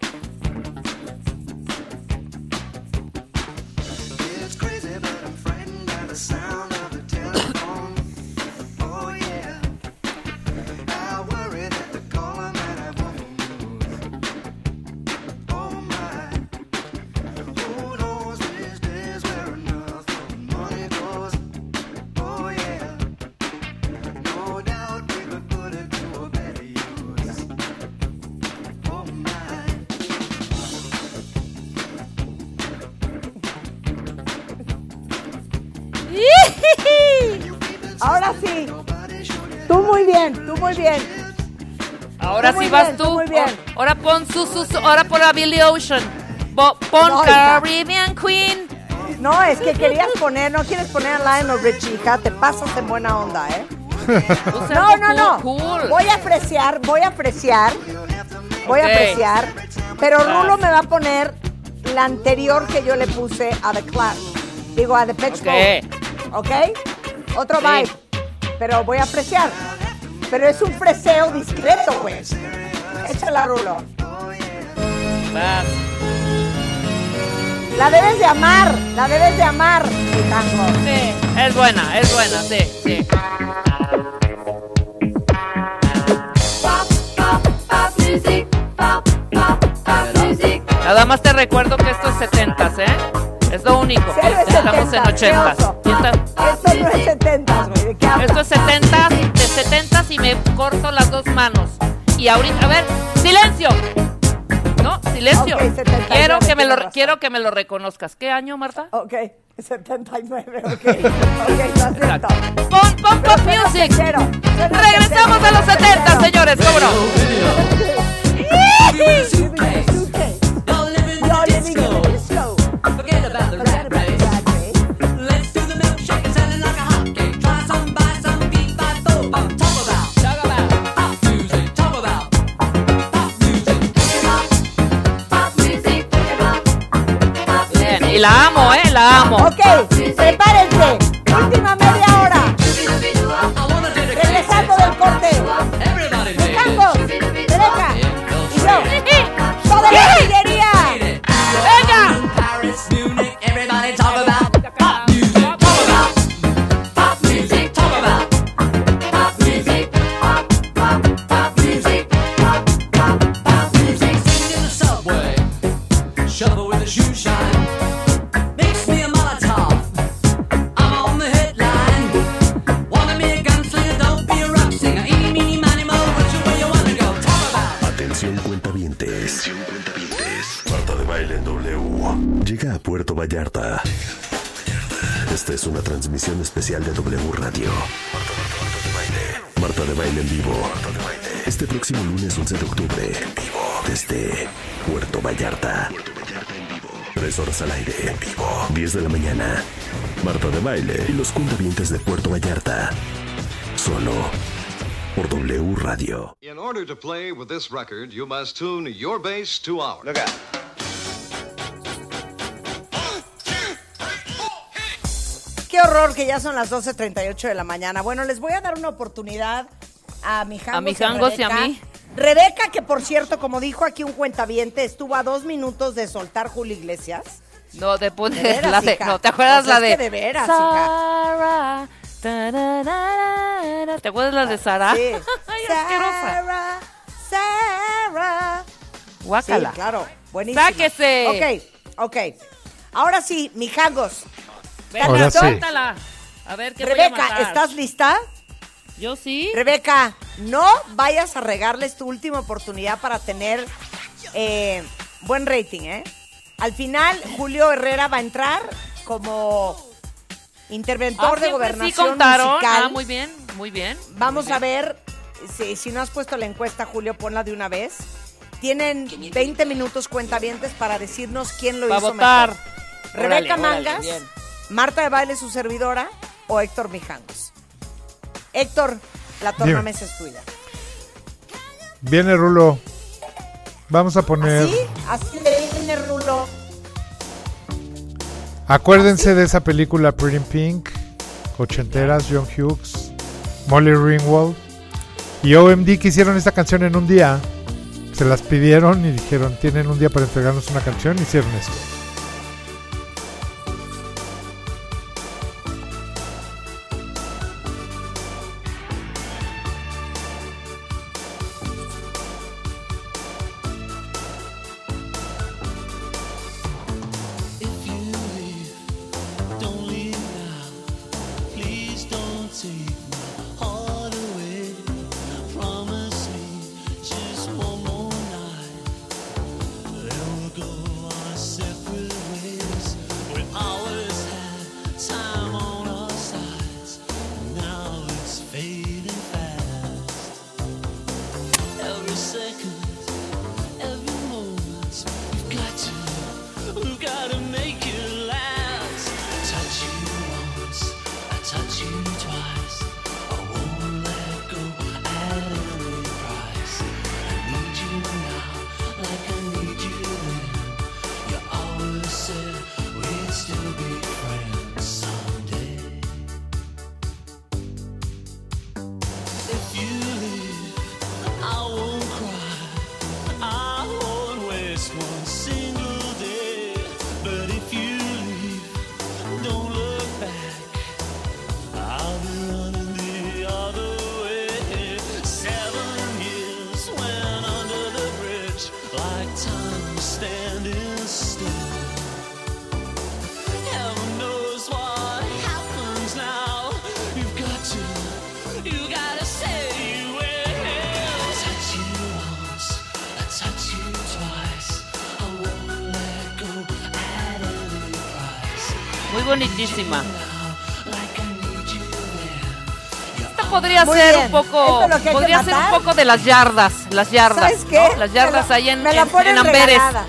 Bien. Ahora muy sí vas bien, tú. muy bien. Ahora pon su, su, su- ahora pon a Billy Ocean. Bo- pon No, hija. Caribbean Queen. No, es que querías poner, no quieres poner a Lionel Richie, hija, te pasas en buena onda, ¿eh? No, no, no. cool. Voy a apreciar, voy a apreciar, voy a Ok. apreciar, pero. Rulo me va a poner la anterior que yo le puse a The Clash. Digo, a The Pitch Ok. ¿Ok? Otro Sí. vibe. Pero voy a apreciar. Pero es un freseo discreto, pues. Échala, Rulo. Vas. La debes de amar, la debes de amar, tango. Sí, es buena, es buena, sí, sí. Nada más te recuerdo que esto es 70 ¿eh? Único. Estamos en 70, 80 qué oso. Esto no es 70, güey. ¿De qué hablas? Esto es 70 de 70 y me corto las dos manos. Y ahorita, a ver, silencio. No, silencio. Ok, 79, quiero que me lo quiero que me lo reconozcas. ¿Qué año, Marta? Ok, 79, ok. *laughs* Ok, lo acepto. Pon, pon, music. Regresamos a los 70, ochentero. señores, ¿cómo no? You're living in la amo, ¿eh? La amo. Ok, prepárense. Última media Puerto Vallarta. Esta es una transmisión especial de W Radio. Marta de baile en vivo. Este próximo lunes 11 de octubre. En vivo. Desde Puerto Vallarta. Tres horas al aire. En vivo. 10 de la mañana. Marta de baile y los cuentavientes de Puerto Vallarta. Solo por W Radio. In order to play with this record, you must tune your bass to ours. Look out. Qué horror que ya son las 12.38 de la mañana. Bueno, les voy a dar una oportunidad a mi Jangos, A mi Jangos y a mí. Rebeca, que por cierto, como dijo aquí un cuentaviente, estuvo a dos minutos de soltar Julio Iglesias. No, después De de, veras, *laughs* la de, hija. no, ¿te acuerdas O sea, la es de que de veras, hija. ¿Te acuerdas la de Sara? Sí. *laughs* Ay. Sarah, Sarah. Guácala. Sí, claro. Buenísimo. Sáquese. Ok, ok. Ahora sí, mi Jangos. Venga, Ahora sí. suéltala. A ver, ¿qué voy a Rebeca, matar? ¿estás lista? Yo sí. Rebeca, no vayas a regarles tu última oportunidad para tener eh, buen rating, ¿eh? Al final, Julio Herrera va a entrar como interventor Ah, de siempre gobernación sí contaron. musical. Ah, muy bien, muy bien. Vamos Muy a ver, si, si no has puesto la encuesta, Julio, ponla de una vez. Tienen 20 minutos cuentavientes para decirnos quién lo Pa' hizo votar. mejor. Rebeca Órale, órale, Mangas, bien. Marta de Baile, su servidora, o Héctor Mijangos. Héctor, la tornamesa es tuya. Viene Rulo. Vamos a poner. ¿Sí? Así le viene Rulo. Acuérdense de esa película Pretty in Pink, ochenteras, John Hughes, Molly Ringwald y OMD que hicieron esta canción en un día. Se las pidieron y dijeron, tienen un día para entregarnos una canción, hicieron esto. Then. Esta podría Muy ser bien. un poco, Esto es lo que hay que podría ser un matar. poco de las yardas, las yardas, ¿Sabes qué? ¿no? Las yardas Me la- ahí en, me la en- ponen en Amberes. regalada.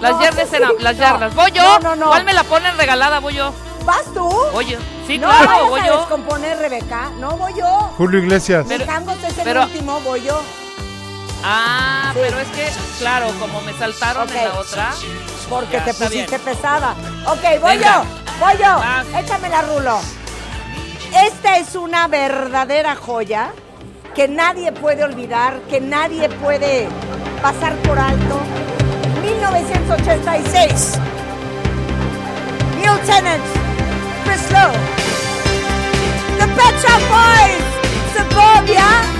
Las No, yardas en *laughs* las no. yardas. ¿Voy yo? No, no, no. ¿Cuál me la ponen regalada? Voy yo. ¿Vas tú? Voy yo. Sí, no claro, vayas voy a yo. descomponer, Rebeca. No voy yo. Julio Iglesias. Mi Jangos es el pero- último, voy yo. Ah, Sí. pero es que, claro, como me saltaron en la Ok. otra. Porque Ya, te está pusiste bien. pesada. Ok, voy Venga. yo, voy yo. Vas. Échamela, Rulo. Esta es una verdadera joya que nadie puede olvidar, que nadie puede pasar por alto. 1986. Neil Tennant, Chris Lowe. The Pet Shop Boys, Suburbia.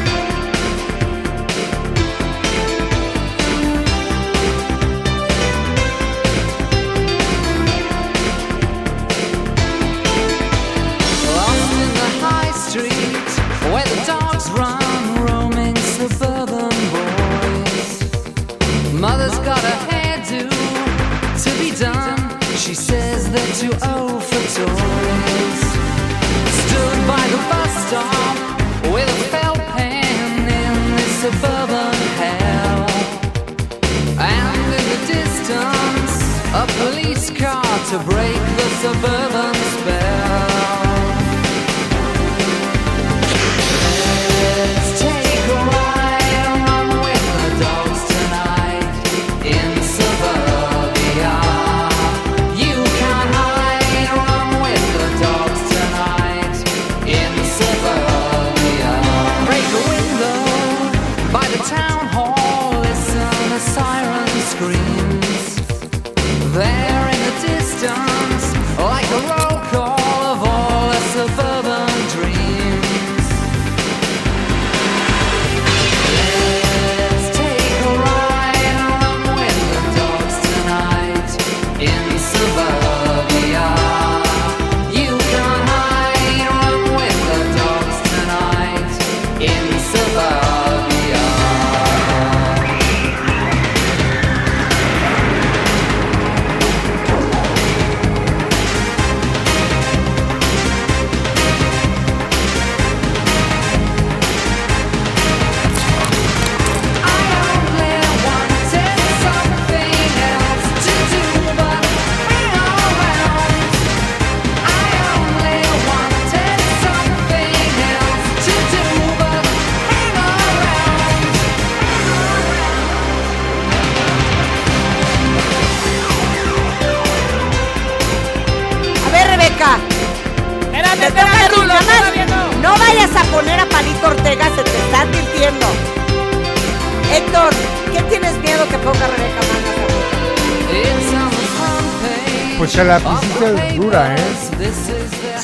The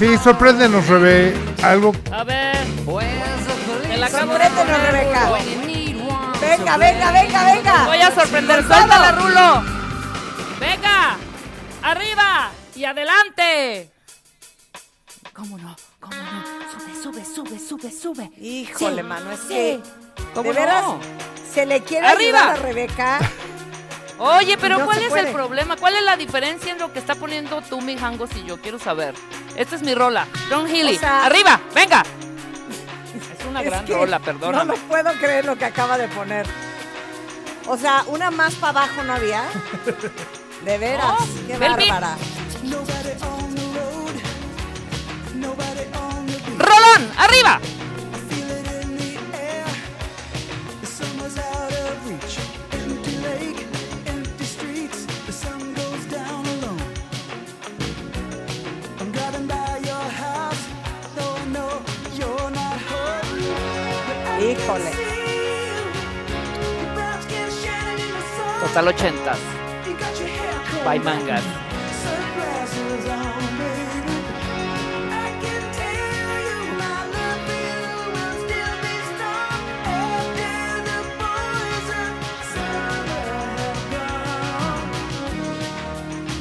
Sí, sorpréndenos, Rebe. Algo. A ver. De Sorpréndenos, Rebeca. Venga, venga, venga, venga. Voy a sorprender. Suéltala, Rulo. Venga. Arriba. Y adelante. ¿Cómo no? ¿Cómo no? Sube, sube, sube, sube, sube. Híjole, Sí, mano, es sí. que ¿Cómo de veras no? se le quiere Arriba. ayudar a Rebeca. Oye, pero No ¿cuál es puede. el problema? ¿Cuál es la diferencia en lo que está poniendo tú, mi Jangos, y yo? Quiero saber. Esta es mi rola. Don Healy. O sea- ¡Arriba! ¡Venga! *laughs* Es una Es gran que rola, No perdóname. me puedo creer lo que acaba de poner. O sea, una más para abajo no había. De veras, No, qué beat. bárbara. ¡Rolón! ¡Arriba! Híjole. Total 80. By Mangas.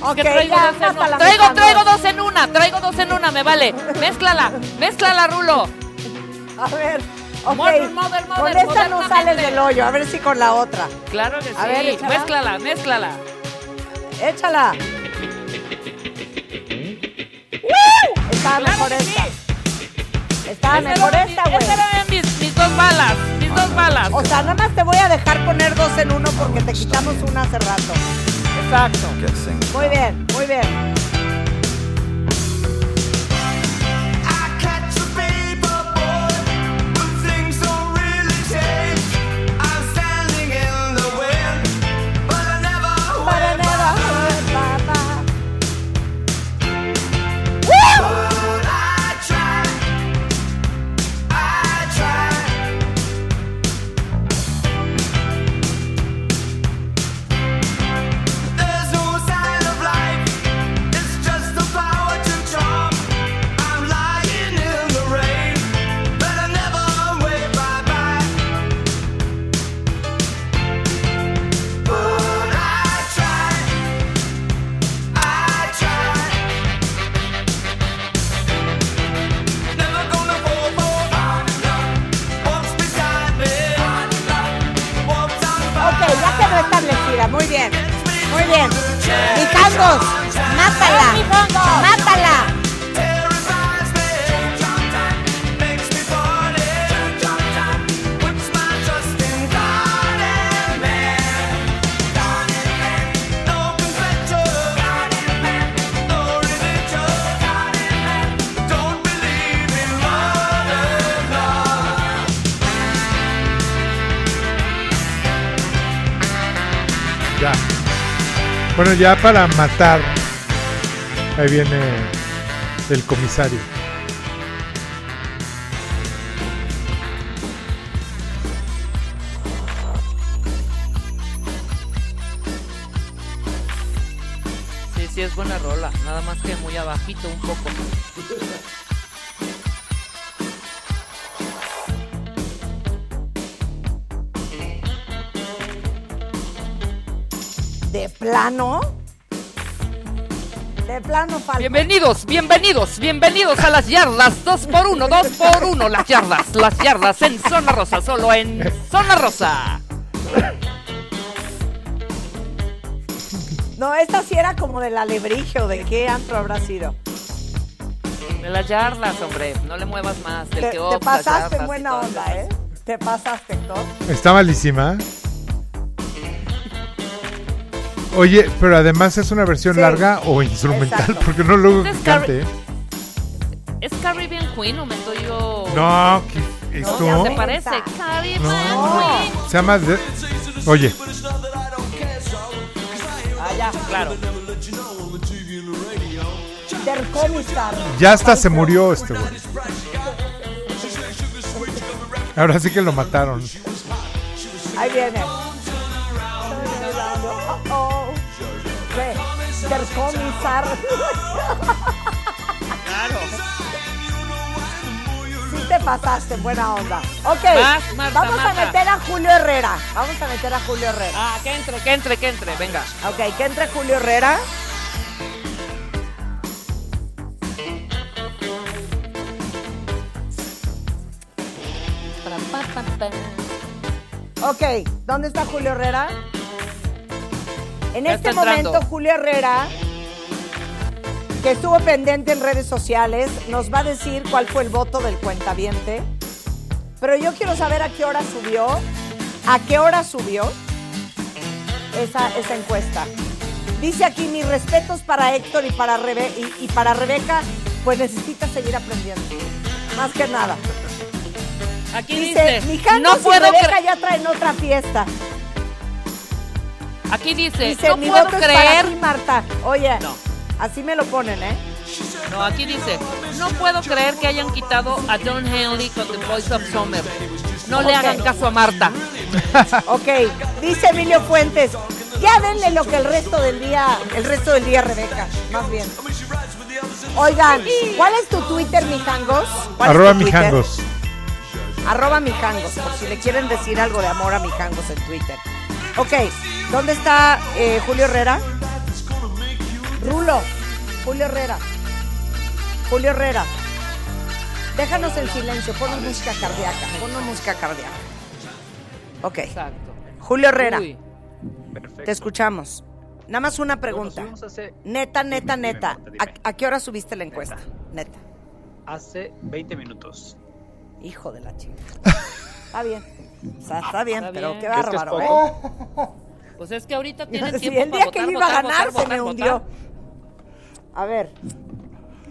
Ok, Que traigo, dos en una. traigo, traigo dos en una, traigo dos en una, me vale. Mézclala, mézclala, Rulo. A ver, ok. Modern, modern, con esta no sales del hoyo, a ver si con la otra. Claro que sí. A ver, échala. mézclala, mézclala. Échala. Estaba mejor esta. Estaba mejor era- esta, güey. Esas eran mis, mis dos balas, mis dos balas. O sea, nada más te voy a dejar poner dos en uno porque te quitamos una hace rato. Exacto. Muy bien, muy bien. Bueno, ya para matar. Ahí viene el comisario. Sí, sí, es buena rola. Nada más que muy abajito un poco. Bienvenidos, bienvenidos, bienvenidos a las yardas. Dos por uno, dos por uno. Las yardas, las yardas en zona rosa, solo en zona rosa. No, esta sí era como del alebrije o de qué antro habrá sido. De las yardas, hombre. No le muevas más. Del Te, que te pasaste en buena onda. ¿eh? Te pasaste, Héctor. Está malísima. Oye, pero además es una versión Sí. larga o instrumental, Exacto. porque no luego Este es cante. ¿Es Caribbean Queen o me estoy yo.? No, ¿qué- No, esto? ya se parece. Caribbean No, Queen. se llama. de- Oye, Ah, ya, claro. Ya hasta se murió este güey. Ahora sí que lo mataron. Ahí viene. Intercomisar. Claro. Sí te pasaste, buena onda. Ok, Vas, Marta, vamos Marta. a meter a Julio Herrera. Vamos a meter a Julio Herrera. Ah, que entre, que entre, que entre, venga. Ok, que entre Julio Herrera. Ok, ¿dónde está Julio Herrera? En Ya este entrando. momento, Julio Herrera, que estuvo pendiente en redes sociales, nos va a decir cuál fue el voto del cuentaviente. Pero yo quiero saber a qué hora subió, a qué hora subió esa, esa encuesta. Dice aquí, mis respetos para Héctor y para, Rebe- y, y para Rebeca, pues necesita seguir aprendiendo. Más que nada. Aquí Dice, dice, Mijangos no puedo y Rebeca ya traen otra fiesta. Aquí dice, Dice, no mi puedo voto es para creer. ti, Marta. Oye, No. así me lo ponen, ¿eh? No, aquí dice, no puedo creer que hayan quitado a John Henley con The Voice of Summer. No le hagan caso a Marta. *laughs* Ok, dice Emilio Fuentes, ya denle lo que el resto del día, el resto del día, Rebeca, más bien. Oigan, ¿cuál es tu Twitter, mijangos? ¿Cuál es Arroba mijangos. Arroba mijangos, por si le quieren decir algo de amor a mijangos en Twitter. Ok, ¿dónde está eh, Julio Herrera? Rulo, Julio Herrera. Julio Herrera. Déjanos el silencio, ponnos música cardíaca, ponnos música cardíaca. Ok. Exacto. Julio Herrera, Uy, te escuchamos. Nada más una pregunta. hace- Neta, neta, neta. Dime. ¿A, a qué hora subiste la encuesta? Neta. Hace 20 minutos. Hijo de la chica. *laughs* Está bien. O sea, está bien, Está pero bien. qué ¿Crees que es bárbaro, poco? ¿eh? *laughs* Pues es que ahorita *laughs* tienen Sí, tiempo el para día que votar, yo iba a votar, ganar votar, se me votar, hundió. votar. A ver,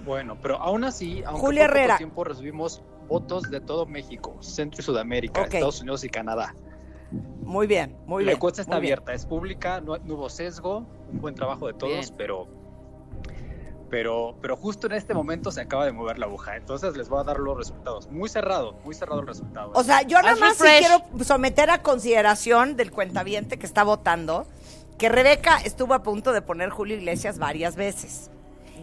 Bueno, pero aún así, aunque Julio fue poco Herrera. tiempo recibimos votos de todo México, Centro y Sudamérica, Ok. Estados Unidos y Canadá. muy bien, muy la bien. encuesta está muy bien. abierta, es pública, no, no hubo sesgo, un buen trabajo de todos, Bien. pero pero pero justo en este momento se acaba de mover la aguja, entonces les voy a dar los resultados. Muy cerrado, muy cerrado el resultado. O sea, yo nada más sí quiero someter a consideración del cuentaviente que está votando que Rebeca estuvo a punto de poner Julio Iglesias varias veces.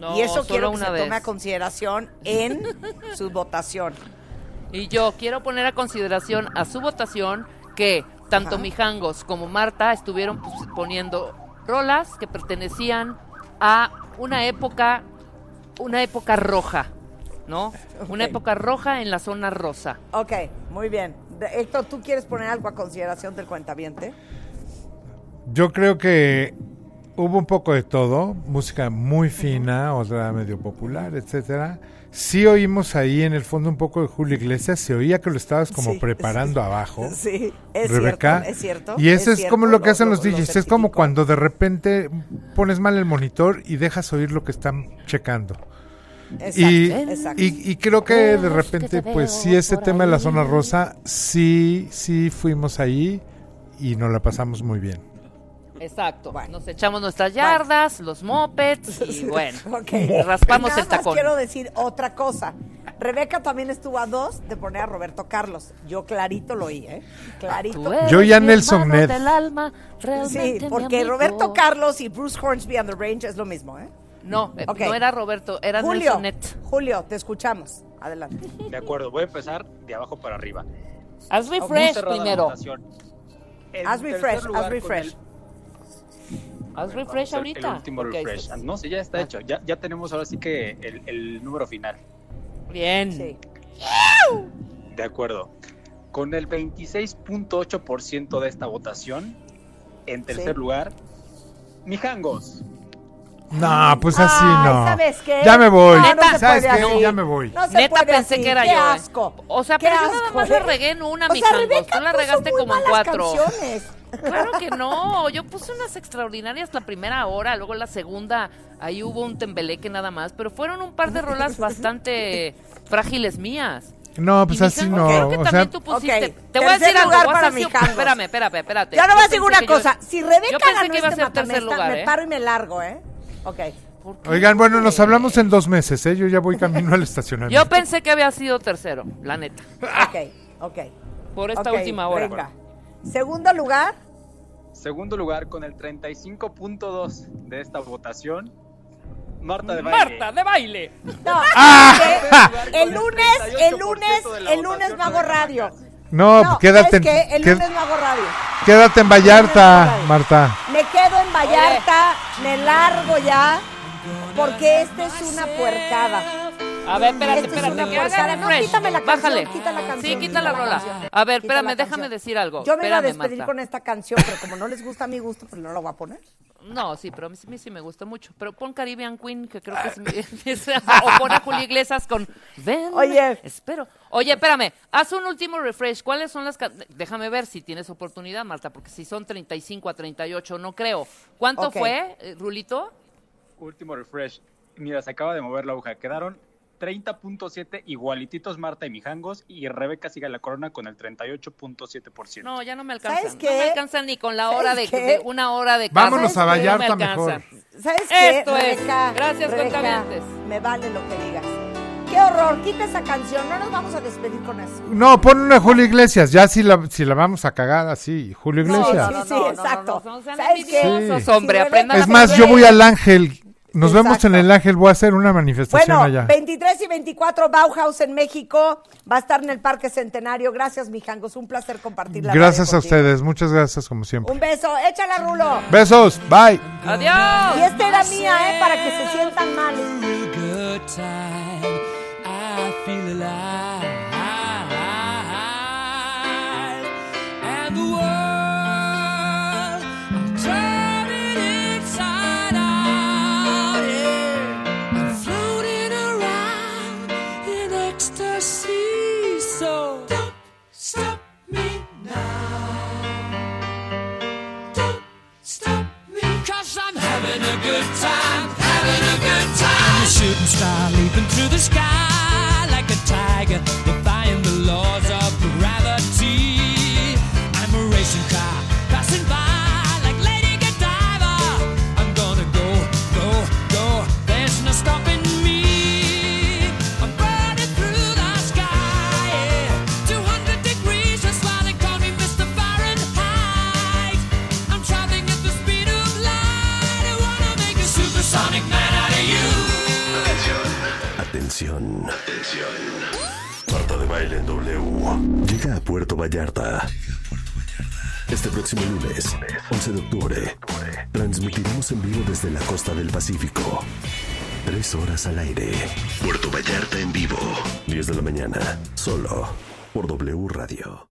No, y eso solo quiero que una se vez. tome a consideración en su votación. Y yo quiero poner a consideración a su votación que tanto Ajá. Mijangos como Marta estuvieron pues, poniendo rolas que pertenecían a una época, una época roja, ¿no? Una época roja en la zona rosa. Ok, muy bien. Héctor, ¿tú quieres poner algo a consideración del cuentaviente? Yo creo que hubo un poco de todo, música muy fina, otra medio popular, etcétera. Sí oímos ahí en el fondo un poco de Julio Iglesias, se oía que lo estabas como Sí, preparando abajo. *laughs* Sí, es Rebeca. cierto, es cierto. Y eso es, como lo que hacen lo- los lo DJs, es como cuando de repente pones mal el monitor y dejas oír lo que están checando. Exacto, y, exacto. y, y creo que de repente, pues sí, ese tema de la zona rosa, sí, sí fuimos ahí y nos la pasamos muy bien. Exacto. Nos echamos nuestras yardas, los mopeds y *laughs* bueno, Ok. *laughs* raspamos Nada el más tacón. quiero decir otra cosa. Rebeca también estuvo a dos de poner a Roberto Carlos. Yo clarito lo oí, ¿eh? Clarito. Yo ya Nelson Ned. del alma, Sí, porque. Roberto Carlos y Bruce Hornsby and the Range es lo mismo, ¿eh? No, eh, no era Roberto, era Julio, Nelson Net. Julio, te escuchamos. Adelante. De acuerdo, voy a empezar de abajo para arriba. Haz refresh primero. Haz refresh, haz refresh. Haz refresh ahorita. El último refresh. No, sí, ya está Ah. hecho. Ya, ya tenemos ahora sí que el, el número final. Bien. Sí. De acuerdo. Con el 26.8% de esta votación, en tercer Sí. lugar, Mijangos. No, pues así Ay, no. ¿sabes qué? Ya me voy. No, no se ¿Sabes puede qué? así. Ya me voy. No se Neta puede pensé así. que era Qué yo, ¿eh? asco. O sea, Qué pero yo nada asco, más la ¿eh? regué en una, O sea, Mijangos. Rebeca Tú la puso regaste muy como en malas cuatro. canciones. Claro que no, *laughs* yo puse unas extraordinarias la primera hora, luego la segunda, ahí hubo un tembeleque nada más, pero fueron un par de rolas bastante *laughs* frágiles mías. No, Y pues mi así Jango, no. creo que O también sea, tú pusiste. Ok, Te voy a tercer decir algo, lugar voy a para mi. Espérame, espérame, espérate. Yo no voy a decir pensé una que yo- cosa. Si Rebeca yo pensé ganó que iba a este ser tercer matamesta, lugar, me ¿eh? paro y me largo, ¿eh? Ok. Oigan, bueno, nos hablamos en dos meses, ¿eh? Yo ya voy camino al *laughs* estacionamiento. Yo pensé que había sido tercero, la neta. Ok, ok. Por esta última hora. Venga. Segundo lugar, Segundo lugar, con el 35.2 de esta votación, Marta de Baile. Marta de baile. No, Ah. el lunes, el lunes, el lunes no hago radio. No, No, quédate, ¿sabes qué? El qué- lunes no hago radio. quédate en Vallarta, Marta. Me quedo en Vallarta, me largo ya, porque esta es una puercada. A ver, espérate, Esta es espérate, una que haga puercada. No, refresh. quítame la canción, Bájale. quita la canción, Sí, quita la la rola. canción. A ver, Quita espérame, déjame canción. decir algo. Yo me iba a Espérame, despedir Marta. con esta canción, pero como no les gusta a mi gusto, pues no la voy a poner. No, sí, pero a mí, sí- a mí sí me gusta mucho. Pero pon Caribbean Queen, que creo que es mi... *laughs* es- o pon a Julio Iglesias con... Ven, Oye. espero. Oye, espérame, haz un último refresh. ¿Cuáles son las... Déjame ver si tienes oportunidad, Marta, porque si son 35 a 38, no creo. ¿Cuánto fue, eh, Rulito? Último refresh. Mira, se acaba de mover la aguja. Quedaron 30.7 igualititos Marta y Mijangos y Rebeca sigue la corona con el 38.7%. No, ya no me alcanza. ¿Sabes No me alcanza ni con la hora de, de una hora de Vámonos casa. a Vallarta No me mejor. ¿Sabes qué? Esto es. Rebeca, Gracias, Rebeca. Me vale lo que digas. Qué horror, quita esa canción. No nos vamos a despedir con eso. No, pon una Julio Iglesias, ya si la, si la vamos a cagar así, Julio Iglesias. sí, sí, exacto. no, no sean ¿Sabes qué? Sí. hombre, Si aprendan Es más, yo voy al Ángel, nos vemos en el Ángel, voy a hacer una manifestación Bueno, allá. 23 y 24 Bauhaus en México. Va a estar en el Parque Centenario. Gracias, mijangos. Un placer compartir la Gracias a contigo. ustedes, muchas gracias como siempre. Un beso. Échala, Rulo. Besos, bye. Adiós. Y esta era mía, ¿eh? Para que se sientan mal. Good time, having a good time. I'm a shooting star leaping through the sky like a tiger, Llega a Puerto Vallarta. Este próximo lunes, 11 de octubre, transmitiremos en vivo desde la costa del Pacífico. Tres horas al aire. Puerto Vallarta en vivo. 10 de la mañana. Solo por W Radio.